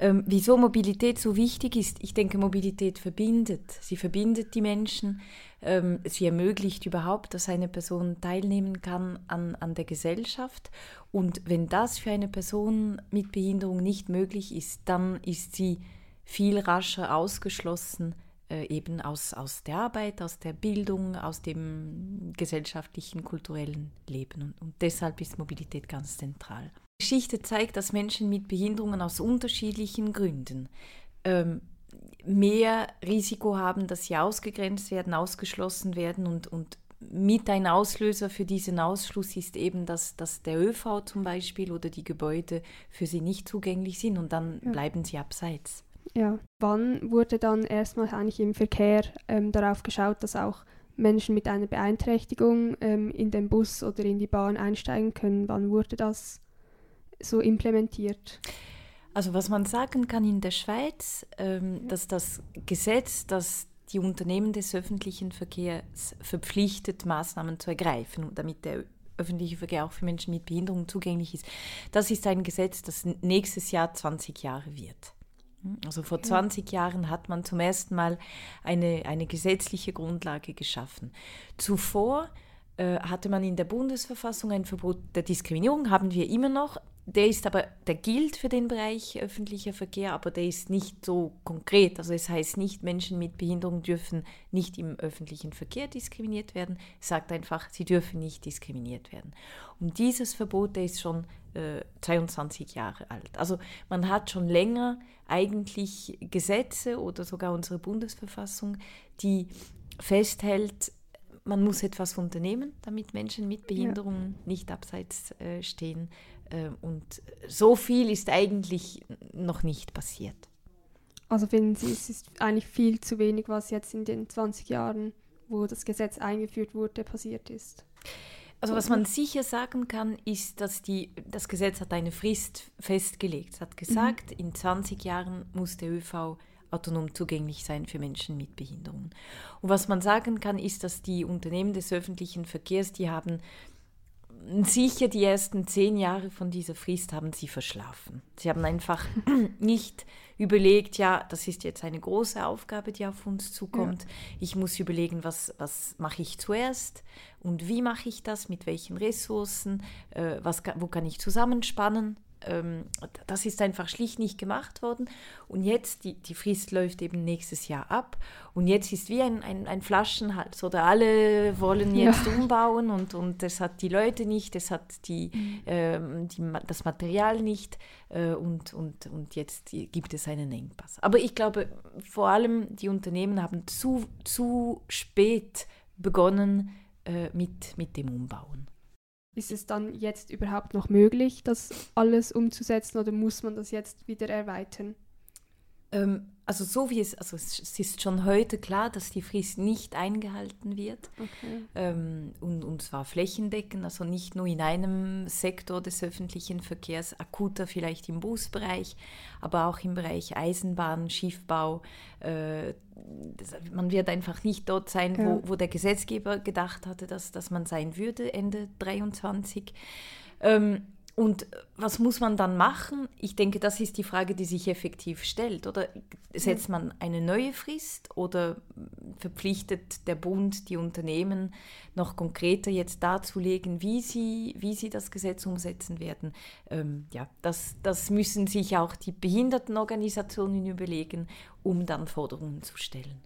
Ähm, wieso Mobilität so wichtig ist, ich denke, Mobilität verbindet. Sie verbindet die Menschen. Ähm, sie ermöglicht überhaupt, dass eine Person teilnehmen kann an, an der Gesellschaft. Und wenn das für eine Person mit Behinderung nicht möglich ist, dann ist sie viel rascher ausgeschlossen äh, eben aus, aus der Arbeit, aus der Bildung, aus dem gesellschaftlichen, kulturellen Leben. Und, und deshalb ist Mobilität ganz zentral. Geschichte zeigt, dass Menschen mit Behinderungen aus unterschiedlichen Gründen ähm, mehr Risiko haben, dass sie ausgegrenzt werden, ausgeschlossen werden und, und mit ein Auslöser für diesen Ausschluss ist eben, dass, dass der ÖV zum Beispiel oder die Gebäude für sie nicht zugänglich sind und dann ja. bleiben sie abseits. Ja, wann wurde dann erstmal eigentlich im Verkehr ähm, darauf geschaut, dass auch Menschen mit einer Beeinträchtigung ähm, in den Bus oder in die Bahn einsteigen können? Wann wurde das so implementiert? Also was man sagen kann in der Schweiz, ähm, dass das Gesetz, das die Unternehmen des öffentlichen Verkehrs verpflichtet, Maßnahmen zu ergreifen, damit der öffentliche Verkehr auch für Menschen mit Behinderung zugänglich ist. Das ist ein Gesetz, das nächstes Jahr 20 Jahre wird. Also vor 20 Jahren hat man zum ersten Mal eine, eine gesetzliche Grundlage geschaffen. Zuvor äh, hatte man in der Bundesverfassung ein Verbot der Diskriminierung, haben wir immer noch. Der ist aber, der gilt für den Bereich öffentlicher Verkehr, aber der ist nicht so konkret. Also es heißt nicht, Menschen mit Behinderung dürfen nicht im öffentlichen Verkehr diskriminiert werden. Es sagt einfach, sie dürfen nicht diskriminiert werden. Und dieses Verbot, der ist schon äh, 22 Jahre alt. Also man hat schon länger eigentlich Gesetze oder sogar unsere Bundesverfassung, die festhält, man muss etwas unternehmen, damit Menschen mit Behinderungen ja. nicht abseits äh, stehen. Äh, und so viel ist eigentlich noch nicht passiert. Also finden Sie, es ist eigentlich viel zu wenig, was jetzt in den 20 Jahren, wo das Gesetz eingeführt wurde, passiert ist? Also was man sicher sagen kann, ist, dass die, das Gesetz hat eine Frist festgelegt. Es hat gesagt, mhm. in 20 Jahren muss der ÖV autonom zugänglich sein für Menschen mit Behinderungen. Und was man sagen kann, ist, dass die Unternehmen des öffentlichen Verkehrs, die haben sicher die ersten zehn Jahre von dieser Frist haben sie verschlafen. Sie haben einfach nicht überlegt, ja, das ist jetzt eine große Aufgabe, die auf uns zukommt. Ja. Ich muss überlegen, was, was mache ich zuerst und wie mache ich das, mit welchen Ressourcen, äh, was, wo kann ich zusammenspannen ähm, das ist einfach schlicht nicht gemacht worden. Und jetzt, die, die Frist läuft eben nächstes Jahr ab. Und jetzt ist wie ein, ein, ein Flaschenhals. Oder alle wollen jetzt ja. umbauen und, und es hat die Leute nicht, es hat die, mhm. ähm, die, das Material nicht. Äh, und, und, und jetzt gibt es einen Engpass. Aber ich glaube, vor allem die Unternehmen haben zu, zu spät begonnen äh, mit, mit dem Umbauen. Ist es dann jetzt überhaupt noch möglich, das alles umzusetzen oder muss man das jetzt wieder erweitern? Ähm, also so wie es, also es ist schon heute klar, dass die Frist nicht eingehalten wird. Okay. Ähm, und, und zwar flächendeckend, also nicht nur in einem Sektor des öffentlichen Verkehrs, akuter vielleicht im Busbereich, aber auch im Bereich Eisenbahn, Schiffbau. Äh, das, man wird einfach nicht dort sein, ja. wo, wo der Gesetzgeber gedacht hatte, dass, dass man sein würde, Ende 23. Ähm, und was muss man dann machen? Ich denke, das ist die Frage, die sich effektiv stellt. Oder setzt man eine neue Frist oder verpflichtet der Bund die Unternehmen noch konkreter jetzt darzulegen, wie sie, wie sie das Gesetz umsetzen werden? Ähm, ja, das, das müssen sich auch die Behindertenorganisationen überlegen, um dann Forderungen zu stellen.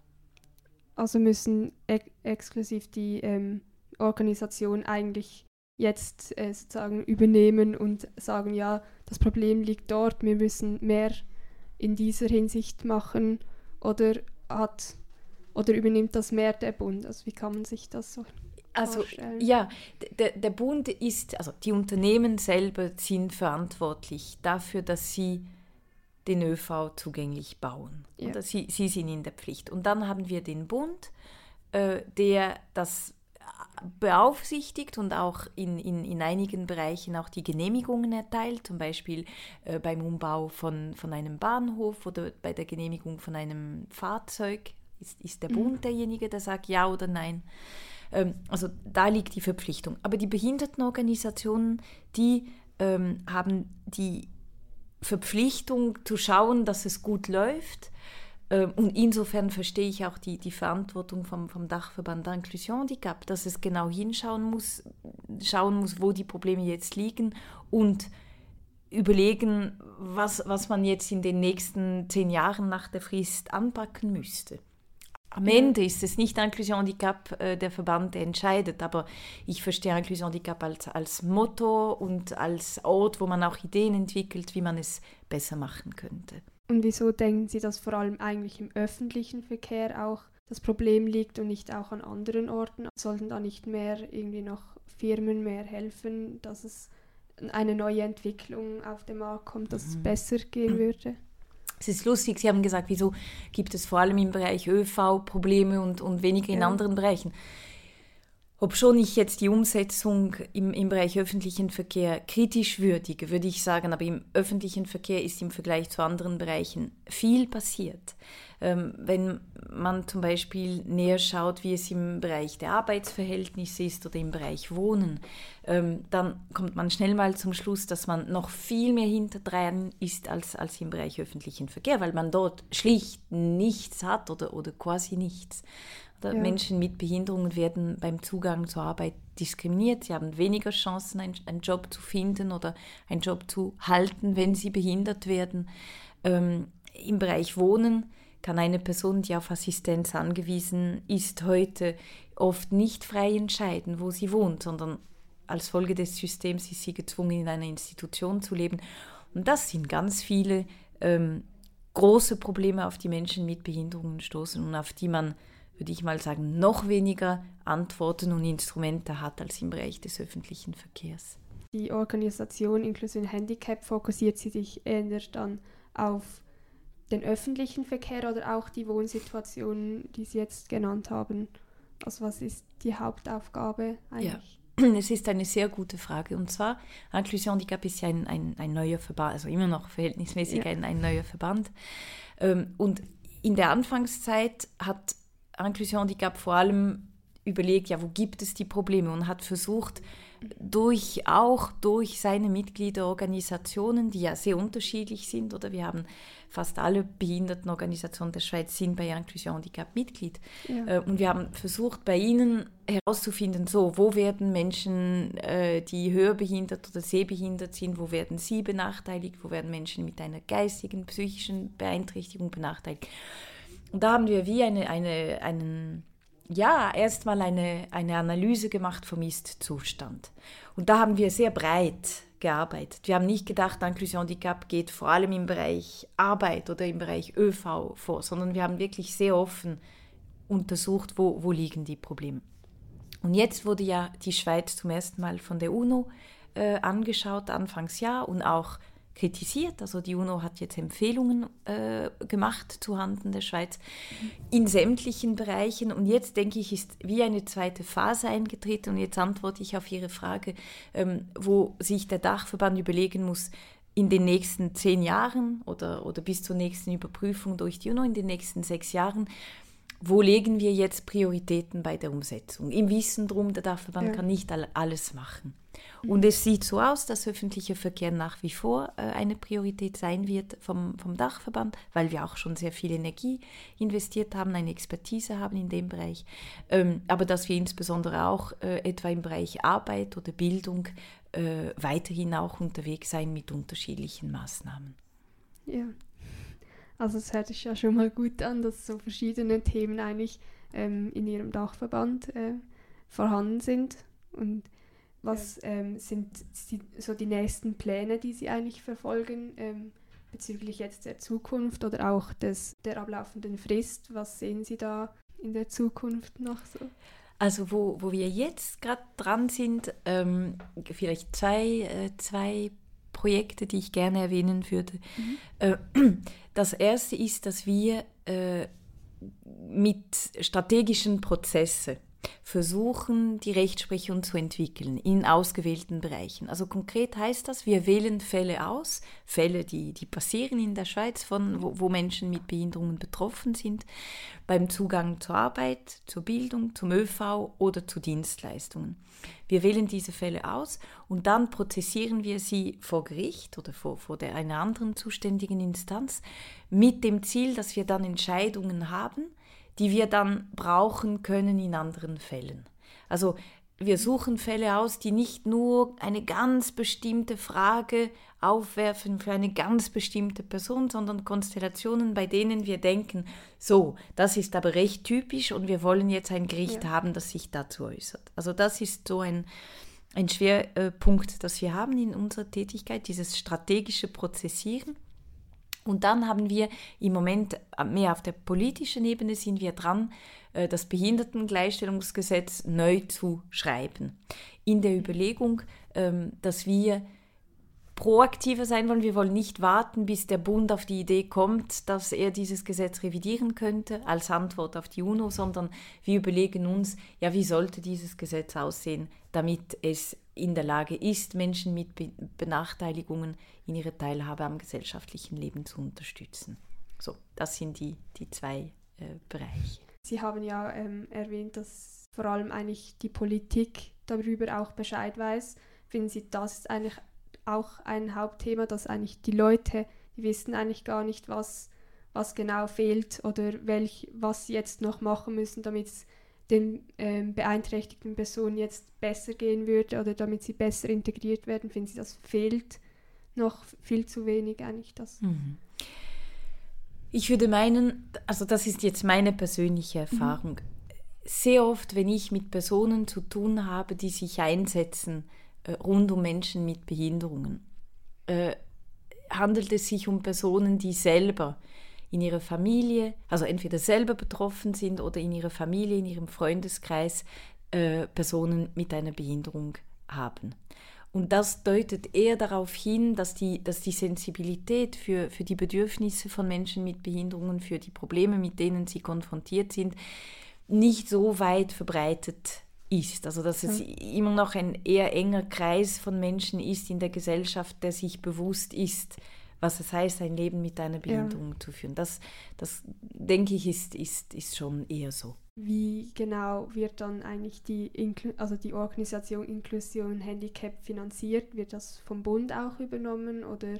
Also müssen ex exklusiv die ähm, Organisationen eigentlich jetzt äh, sozusagen übernehmen und sagen, ja, das Problem liegt dort, wir müssen mehr in dieser Hinsicht machen oder hat oder übernimmt das mehr der Bund? Also wie kann man sich das so also vorstellen? ja, der, der Bund ist, also die Unternehmen selber sind verantwortlich dafür, dass sie den ÖV zugänglich bauen. Ja. Oder sie, sie sind in der Pflicht. Und dann haben wir den Bund, äh, der das beaufsichtigt und auch in, in, in einigen Bereichen auch die Genehmigungen erteilt, zum Beispiel äh, beim Umbau von, von einem Bahnhof oder bei der Genehmigung von einem Fahrzeug ist, ist der mhm. Bund derjenige, der sagt ja oder nein. Ähm, also da liegt die Verpflichtung. Aber die Behindertenorganisationen, die ähm, haben die Verpflichtung zu schauen, dass es gut läuft und insofern verstehe ich auch die, die Verantwortung vom, vom Dachverband Inclusion Handicap, dass es genau hinschauen muss, schauen muss, wo die Probleme jetzt liegen und überlegen, was, was man jetzt in den nächsten zehn Jahren nach der Frist anpacken müsste. Am Ende ist es nicht Inclusion Handicap äh, der Verband, der entscheidet, aber ich verstehe Inclusion Handicap als, als Motto und als Ort, wo man auch Ideen entwickelt, wie man es besser machen könnte. Und wieso denken Sie, dass vor allem eigentlich im öffentlichen Verkehr auch das Problem liegt und nicht auch an anderen Orten? Sollten da nicht mehr irgendwie noch Firmen mehr helfen, dass es eine neue Entwicklung auf den Markt kommt, dass mhm. es besser gehen würde? Es ist lustig, Sie haben gesagt, wieso gibt es vor allem im Bereich ÖV Probleme und, und weniger in ja. anderen Bereichen. Obschon ich jetzt die Umsetzung im, im Bereich öffentlichen Verkehr kritisch würdige, würde ich sagen, aber im öffentlichen Verkehr ist im Vergleich zu anderen Bereichen viel passiert. Ähm, wenn man zum Beispiel näher schaut, wie es im Bereich der Arbeitsverhältnisse ist oder im Bereich Wohnen, ähm, dann kommt man schnell mal zum Schluss, dass man noch viel mehr hinterdrein ist als, als im Bereich öffentlichen Verkehr, weil man dort schlicht nichts hat oder, oder quasi nichts. Ja. Menschen mit Behinderungen werden beim Zugang zur Arbeit diskriminiert. Sie haben weniger Chancen, einen, einen Job zu finden oder einen Job zu halten, wenn sie behindert werden. Ähm, Im Bereich Wohnen kann eine Person, die auf Assistenz angewiesen ist, heute oft nicht frei entscheiden, wo sie wohnt, sondern als Folge des Systems ist sie gezwungen, in einer Institution zu leben. Und das sind ganz viele ähm, große Probleme, auf die Menschen mit Behinderungen stoßen und auf die man, würde ich mal sagen, noch weniger Antworten und Instrumente hat als im Bereich des öffentlichen Verkehrs. Die Organisation Inklusion Handicap fokussiert sich eher dann auf den öffentlichen Verkehr oder auch die Wohnsituation, die Sie jetzt genannt haben? Also was ist die Hauptaufgabe eigentlich? Ja. Es ist eine sehr gute Frage. Und zwar, Inclusion Handicap ist ja ein, ein, ein neuer Verband, also immer noch verhältnismäßig ja. ein, ein neuer Verband. Ähm, und in der Anfangszeit hat Inclusion Handicap vor allem überlegt, ja, wo gibt es die Probleme und hat versucht, durch, auch durch seine Mitgliederorganisationen, die ja sehr unterschiedlich sind, oder wir haben fast alle Behindertenorganisationen der Schweiz sind bei Inclusion Handicap Mitglied. Ja. Äh, und wir haben versucht, bei ihnen herauszufinden, so, wo werden Menschen, äh, die höherbehindert oder sehbehindert sind, wo werden sie benachteiligt, wo werden Menschen mit einer geistigen, psychischen Beeinträchtigung benachteiligt. Und da haben wir wie eine, eine, einen ja, erstmal eine, eine Analyse gemacht vom Ist-Zustand. Und da haben wir sehr breit gearbeitet. Wir haben nicht gedacht, Inclusion Handicap geht vor allem im Bereich Arbeit oder im Bereich ÖV vor, sondern wir haben wirklich sehr offen untersucht, wo, wo liegen die Probleme. Und jetzt wurde ja die Schweiz zum ersten Mal von der UNO äh, angeschaut, Anfangsjahr, und auch kritisiert. Also die UNO hat jetzt Empfehlungen äh, gemacht zuhanden der Schweiz in sämtlichen Bereichen. Und jetzt denke ich, ist wie eine zweite Phase eingetreten. Und jetzt antworte ich auf Ihre Frage, ähm, wo sich der Dachverband überlegen muss, in den nächsten zehn Jahren oder, oder bis zur nächsten Überprüfung durch die UNO in den nächsten sechs Jahren, wo legen wir jetzt Prioritäten bei der Umsetzung? Im Wissen darum, der Dachverband ja. kann nicht alles machen. Und es sieht so aus, dass öffentlicher Verkehr nach wie vor äh, eine Priorität sein wird vom, vom Dachverband, weil wir auch schon sehr viel Energie investiert haben, eine Expertise haben in dem Bereich. Ähm, aber dass wir insbesondere auch äh, etwa im Bereich Arbeit oder Bildung äh, weiterhin auch unterwegs sein mit unterschiedlichen Maßnahmen. Ja, also es hört sich ja schon mal gut an, dass so verschiedene Themen eigentlich ähm, in Ihrem Dachverband vorhanden sind. Und was ähm, sind die, so die nächsten Pläne, die Sie eigentlich verfolgen ähm, bezüglich jetzt der Zukunft oder auch des, der ablaufenden Frist? Was sehen Sie da in der Zukunft noch so? Also wo, wo wir jetzt gerade dran sind, ähm, vielleicht zwei, äh, zwei Projekte, die ich gerne erwähnen würde. Mhm. Äh, das erste ist, dass wir äh, mit strategischen Prozessen versuchen, die Rechtsprechung zu entwickeln in ausgewählten Bereichen. Also konkret heißt das, wir wählen Fälle aus, Fälle, die, die passieren in der Schweiz, von, wo, wo Menschen mit Behinderungen betroffen sind, beim Zugang zur Arbeit, zur Bildung, zum ÖV oder zu Dienstleistungen. Wir wählen diese Fälle aus und dann prozessieren wir sie vor Gericht oder vor, vor der, einer anderen zuständigen Instanz mit dem Ziel, dass wir dann Entscheidungen haben, die wir dann brauchen können in anderen Fällen. Also wir suchen Fälle aus, die nicht nur eine ganz bestimmte Frage aufwerfen für eine ganz bestimmte Person, sondern Konstellationen, bei denen wir denken, so, das ist aber recht typisch und wir wollen jetzt ein Gericht ja. haben, das sich dazu äußert. Also das ist so ein, ein Schwerpunkt, das wir haben in unserer Tätigkeit, dieses strategische Prozessieren. Und dann haben wir im Moment äh, mehr auf der politischen Ebene sind wir dran, äh, das Behindertengleichstellungsgesetz neu zu schreiben. In der Überlegung, ähm, dass wir proaktiver sein wollen. Wir wollen nicht warten, bis der Bund auf die Idee kommt, dass er dieses Gesetz revidieren könnte als Antwort auf die UNO, sondern wir überlegen uns, ja, wie sollte dieses Gesetz aussehen, damit es in der Lage ist, Menschen mit Benachteiligungen in ihrer Teilhabe am gesellschaftlichen Leben zu unterstützen. So, das sind die, die zwei äh, Bereiche. Sie haben ja ähm, erwähnt, dass vor allem eigentlich die Politik darüber auch Bescheid weiß. Finden Sie, das ist eigentlich auch ein Hauptthema, dass eigentlich die Leute, die wissen eigentlich gar nicht, was, was genau fehlt oder welch, was sie jetzt noch machen müssen, damit es den ähm, beeinträchtigten Personen jetzt besser gehen würde oder damit sie besser integriert werden. Finden Sie, das fehlt noch viel zu wenig eigentlich. Das. Mhm. Ich würde meinen, also das ist jetzt meine persönliche Mhm. Erfahrung. Sehr oft, wenn ich mit Personen zu tun habe, die sich einsetzen äh, rund um Menschen mit Behinderungen, äh, handelt es sich um Personen, die selber in ihrer Familie, also entweder selber betroffen sind oder in ihrer Familie, in ihrem Freundeskreis äh, Personen mit einer Behinderung haben. Und das deutet eher darauf hin, dass die, dass die Sensibilität für, für die Bedürfnisse von Menschen mit Behinderungen, für die Probleme, mit denen sie konfrontiert sind, nicht so weit verbreitet ist. Also dass es immer noch ein eher enger Kreis von Menschen ist in der Gesellschaft, der sich bewusst ist, was es heißt, ein Leben mit einer Behinderung zu führen. Das, das denke ich, ist, ist, ist schon eher so. Wie genau wird dann eigentlich die, Inklu also die Organisation Inklusion Handicap finanziert? Wird das vom Bund auch übernommen oder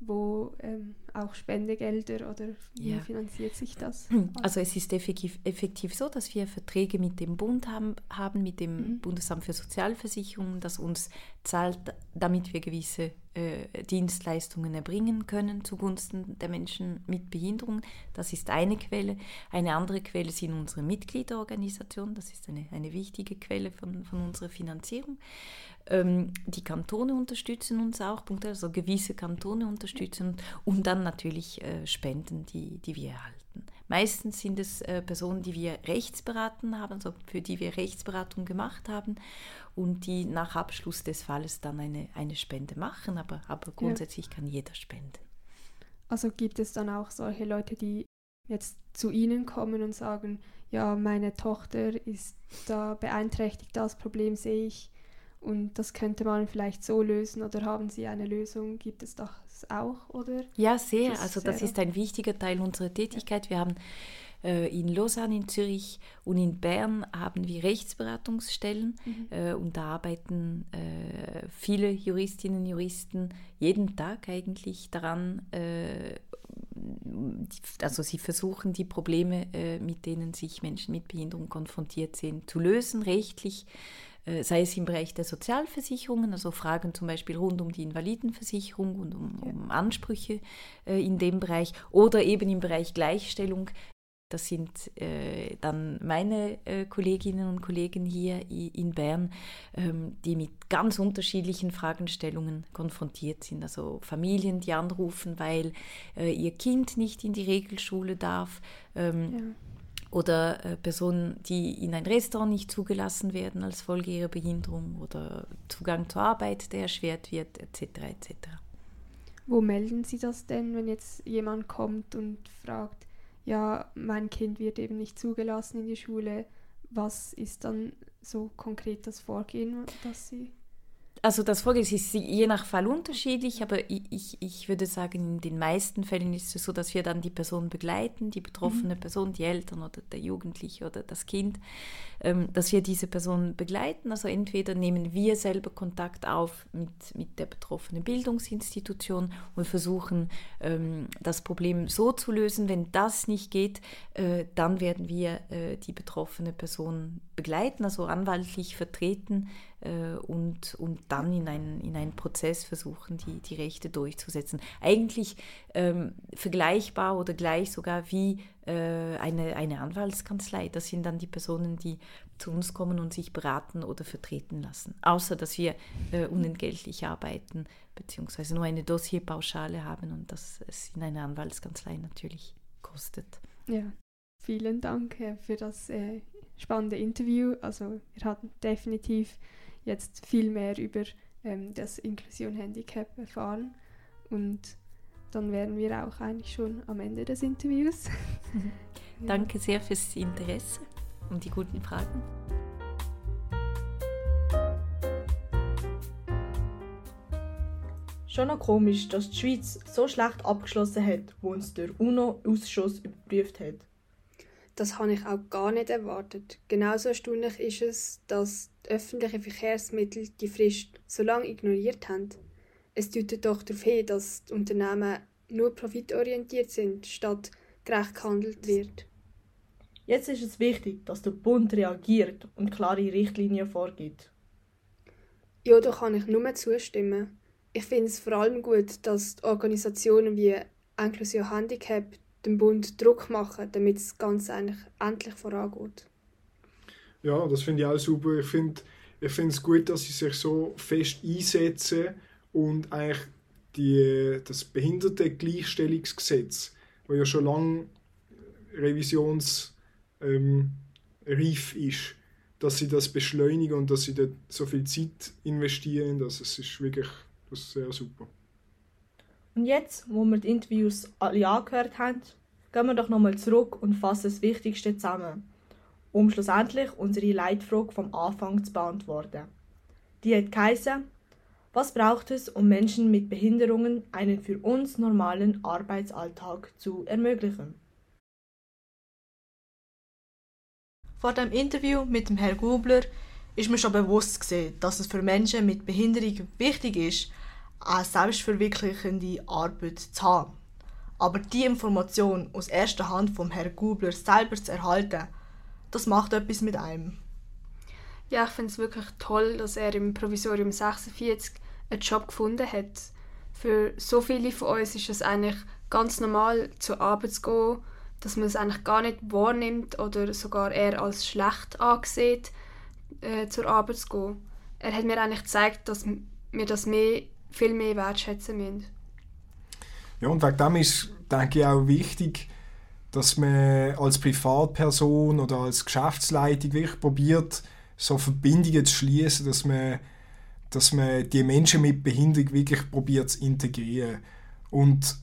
wo ähm, auch Spendegelder oder wie Ja. finanziert sich das? Also es ist effektiv, effektiv so, dass wir Verträge mit dem Bund haben, haben mit dem Mhm. Bundesamt für Sozialversicherungen, das uns zahlt, damit wir gewisse äh, Dienstleistungen erbringen können zugunsten der Menschen mit Behinderung. Das ist eine Quelle. Eine andere Quelle sind unsere Mitgliederorganisationen. Das ist eine, eine wichtige Quelle von, von unserer Finanzierung. Ähm, die Kantone unterstützen uns auch, also gewisse Kantone unterstützen und dann natürlich äh, Spenden, die, die wir erhalten. Meistens sind es äh, Personen, die wir rechtsberaten haben, also für die wir Rechtsberatung gemacht haben und die nach Abschluss des Falles dann eine, eine Spende machen, aber, aber grundsätzlich kann jeder spenden. Also gibt es dann auch solche Leute, die jetzt zu Ihnen kommen und sagen, ja, meine Tochter ist da beeinträchtigt, das Problem sehe ich und das könnte man vielleicht so lösen oder haben Sie eine Lösung? Gibt es das auch oder? Ja, sehr. Das Also das sehr- ist ein wichtiger Teil unserer Tätigkeit. Wir haben äh, in Lausanne, in Zürich und in Bern haben wir Rechtsberatungsstellen äh, und da arbeiten äh, viele Juristinnen und Juristen jeden Tag eigentlich daran. Äh, also sie versuchen die Probleme, äh, mit denen sich Menschen mit Behinderung konfrontiert sind, zu lösen, rechtlich sei es im Bereich der Sozialversicherungen, also Fragen zum Beispiel rund um die Invalidenversicherung und um, um Ansprüche äh, in dem Bereich oder eben im Bereich Gleichstellung. Das sind äh, dann meine äh, Kolleginnen und Kollegen hier in Bern, ähm, die mit ganz unterschiedlichen Fragestellungen konfrontiert sind. Also Familien, die anrufen, weil äh, ihr Kind nicht in die Regelschule darf. Ähm. Oder äh, Personen, die in ein Restaurant nicht zugelassen werden als Folge ihrer Behinderung oder Zugang zur Arbeit, der erschwert wird, etc. etc. Wo melden Sie das denn, wenn jetzt jemand kommt und fragt, ja, mein Kind wird eben nicht zugelassen in die Schule, was ist dann so konkret das Vorgehen, das Sie... Also das Vorgehen ist je nach Fall unterschiedlich, aber ich, ich, ich würde sagen, in den meisten Fällen ist es so, dass wir dann die Person begleiten, die betroffene Person, die Eltern oder der Jugendliche oder das Kind, ähm, dass wir diese Person begleiten. Also entweder nehmen wir selber Kontakt auf mit, mit der betroffenen Bildungsinstitution und versuchen, ähm, das Problem so zu lösen. Wenn das nicht geht, äh, dann werden wir äh, die betroffene Person begleiten, also anwaltlich vertreten äh, und, und dann in einen, in einen Prozess versuchen, die, die Rechte durchzusetzen. Eigentlich ähm, vergleichbar oder gleich sogar wie äh, eine, eine Anwaltskanzlei. Das sind dann die Personen, die zu uns kommen und sich beraten oder vertreten lassen. Außer, dass wir äh, unentgeltlich arbeiten, beziehungsweise nur eine Dossierpauschale haben und das es in einer Anwaltskanzlei natürlich kostet. Ja, vielen Dank für das äh, spannende Interview. Also wir hatten definitiv jetzt viel mehr über ähm, das Inklusion Handicap erfahren und dann wären wir auch eigentlich schon am Ende des Interviews. Ja. Danke sehr fürs Interesse und die guten Fragen. Schon noch komisch, dass die Schweiz so schlecht abgeschlossen hat, wo uns der UNO-Ausschuss überprüft hat. Das habe ich auch gar nicht erwartet. Genauso erstaunlich ist es, dass die öffentlichen Verkehrsmittel die Frist so lange ignoriert haben. Es deutet doch darauf hin, dass die Unternehmen nur profitorientiert sind, statt gerecht gehandelt wird. Jetzt ist es wichtig, dass der Bund reagiert und klare Richtlinien vorgibt. Ja, da kann ich nur zustimmen. Ich finde es vor allem gut, dass Organisationen wie Inklusion Handicap dem Bund Druck machen, damit das Ganze eigentlich endlich vorangeht. Ja, das finde ich auch super. Ich finde ich es gut, dass sie sich so fest einsetzen und eigentlich die, das Behindertengleichstellungsgesetz, das ja schon lange revisionsreif ähm, ist, dass sie das beschleunigen und dass sie dort so viel Zeit investieren. Das ist wirklich das ist sehr super. Und jetzt, wo wir die Interviews alle angehört haben, gehen wir doch nochmal zurück und fassen das Wichtigste zusammen, um schlussendlich unsere Leitfrage vom Anfang zu beantworten. Die hat geheißen, was braucht es, um Menschen mit Behinderungen einen für uns normalen Arbeitsalltag zu ermöglichen? Vor dem Interview mit dem Herrn Gubler ist mir schon bewusst gewesen, dass es für Menschen mit Behinderung wichtig ist, eine selbstverwirklichende Arbeit zu haben. Aber die Information aus erster Hand vom Herrn Gubler selber zu erhalten, das macht etwas mit einem. Ja, ich finde es wirklich toll, dass er im Provisorium 46 einen Job gefunden hat. Für so viele von uns ist es eigentlich ganz normal, zur Arbeit zu gehen, dass man es eigentlich gar nicht wahrnimmt oder sogar eher als schlecht angesehen, äh, zur Arbeit zu gehen. Er hat mir eigentlich gezeigt, dass wir das mehr viel mehr wertschätzen müssen. Ja, und wegen dem ist, denke ich, auch wichtig, dass man als Privatperson oder als Geschäftsleitung wirklich probiert, so Verbindungen zu schließen, dass man, dass man die Menschen mit Behinderung wirklich probiert zu integrieren. Und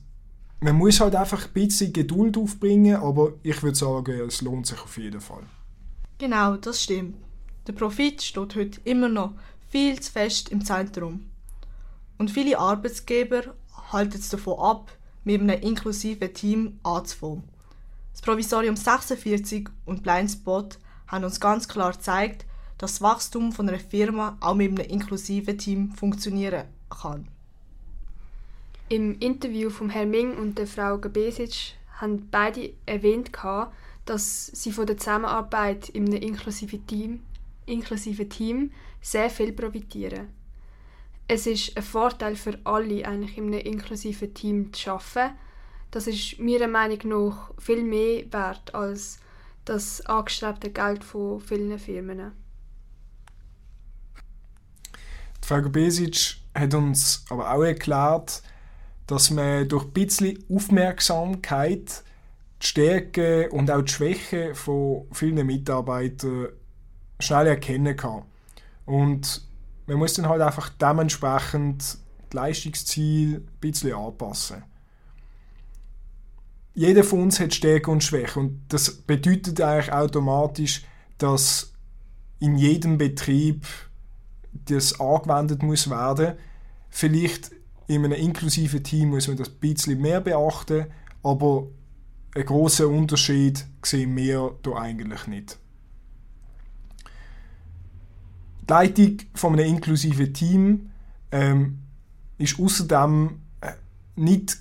man muss halt einfach ein bisschen Geduld aufbringen, aber ich würde sagen, es lohnt sich auf jeden Fall. Genau, das stimmt. Der Profit steht heute immer noch viel zu fest im Zentrum. Und viele Arbeitsgeber halten es davon ab, mit einem inklusiven Team anzufangen. Das Provisorium 46 und Blindspot haben uns ganz klar gezeigt, dass das Wachstum von einer Firma auch mit einem inklusiven Team funktionieren kann. Im Interview von Herrn Ming und der Frau Gebesic haben beide erwähnt, dass sie von der Zusammenarbeit in einem inklusiven Team, inklusiven Team sehr viel profitieren es ist ein Vorteil für alle, eigentlich in einem inklusiven Team zu arbeiten. Das ist meiner Meinung nach viel mehr wert als das angestrebte Geld von vielen Firmen. Die Frau Besic hat uns aber auch erklärt, dass man durch ein bisschen Aufmerksamkeit die Stärken und auch die Schwächen von vielen Mitarbeitern schnell erkennen kann. Und man muss dann halt einfach dementsprechend die Leistungsziele ein bisschen anpassen. Jeder von uns hat Stärke und Schwäche und das bedeutet eigentlich automatisch, dass in jedem Betrieb das angewendet muss werden. Vielleicht in einem inklusiven Team muss man das ein bisschen mehr beachten, aber einen großen Unterschied sehen wir hier eigentlich nicht. Die Leitung von einem inklusiven Team ähm, ist außerdem äh, nicht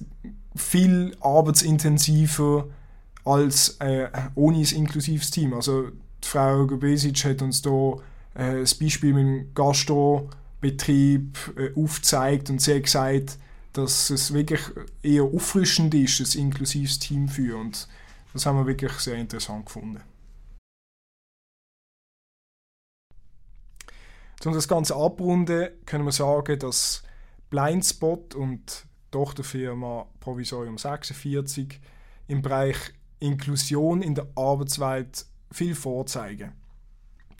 viel arbeitsintensiver als äh, ohne ein inklusives Team. Also die Frau Gebesic hat uns hier äh, das Beispiel mit dem Gastrobetrieb äh, aufgezeigt und sie hat gesagt, dass es wirklich eher auffrischend ist, ein inklusives Team für und das haben wir wirklich sehr interessant gefunden. Um das Ganze abrunden, können wir sagen, dass Blindspot und Tochterfirma Provisorium 46 im Bereich Inklusion in der Arbeitswelt viel vorzeigen.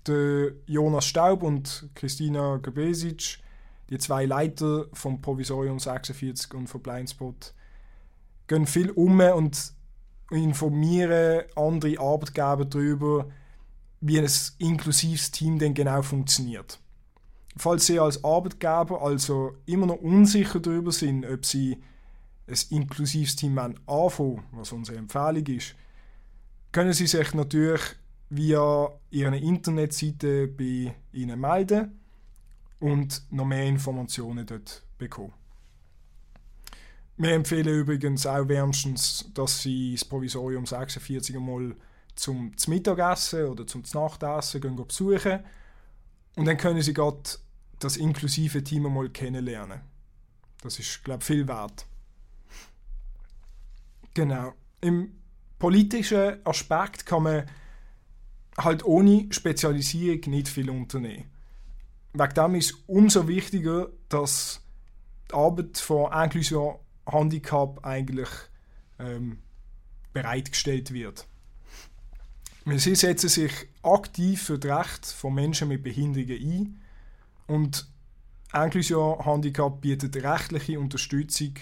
Der Jonas Staub und Christina Gebesic, die zwei Leiter vom Provisorium 46 und von Blindspot, gehen viel um und informieren andere Arbeitgeber darüber, wie ein inklusives Team denn genau funktioniert. Falls Sie als Arbeitgeber also immer noch unsicher darüber sind, ob Sie ein inklusives Team anfangen was unsere Empfehlung ist, können Sie sich natürlich via Ihrer Internetseite bei Ihnen melden und noch mehr Informationen dort bekommen. Wir empfehlen übrigens auch wärmstens, dass Sie das Provisorium 46 einmal zum Mittagessen oder zum Nachtessen gehen besuchen und dann können Sie gerade das inklusive Team einmal kennenlernen. Das ist, glaube ich, viel wert. Genau. Im politischen Aspekt kann man halt ohne Spezialisierung nicht viel unternehmen. Wegen dem ist es umso wichtiger, dass die Arbeit von Inklusion Handicap eigentlich ähm, bereitgestellt wird. Sie setzen sich aktiv für das Recht von Menschen mit Behinderungen ein und Inklusion Handicap bietet rechtliche Unterstützung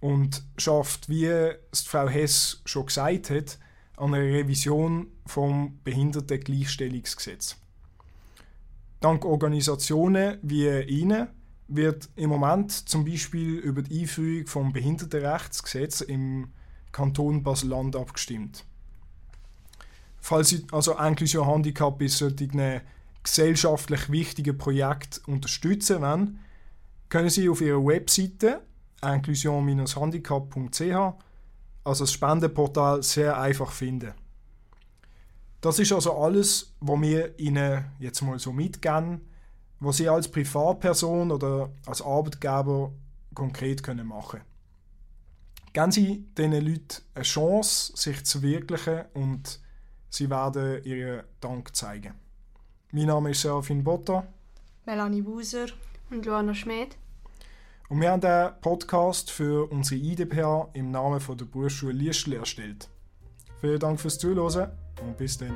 und schafft, wie es Frau Hess schon gesagt hat, an einer Revision vom Behindertengleichstellungsgesetz. Dank Organisationen wie Ihnen wird im Moment zum Beispiel über die Einführung vom Behindertenrechtsgesetz im Kanton Basel-Land abgestimmt. Falls Sie also Inklusion Handicap bei solchen gesellschaftlich wichtigen Projekten unterstützen wollen, können Sie auf Ihrer Webseite inklusion-handicap.ch also das Spendenportal sehr einfach finden. Das ist also alles, was wir Ihnen jetzt mal so mitgeben, was Sie als Privatperson oder als Arbeitgeber konkret können machen Geben Sie diesen Leuten eine Chance, sich zu verwirklichen und sie werden ihren Dank zeigen. Mein Name ist Serafin Botta. Melanie Buser. Und Luana Schmid. Und wir haben den Podcast für unsere IDPH im Namen von der Berufsschule Liestl erstellt. Vielen Dank fürs Zuhören und bis dann.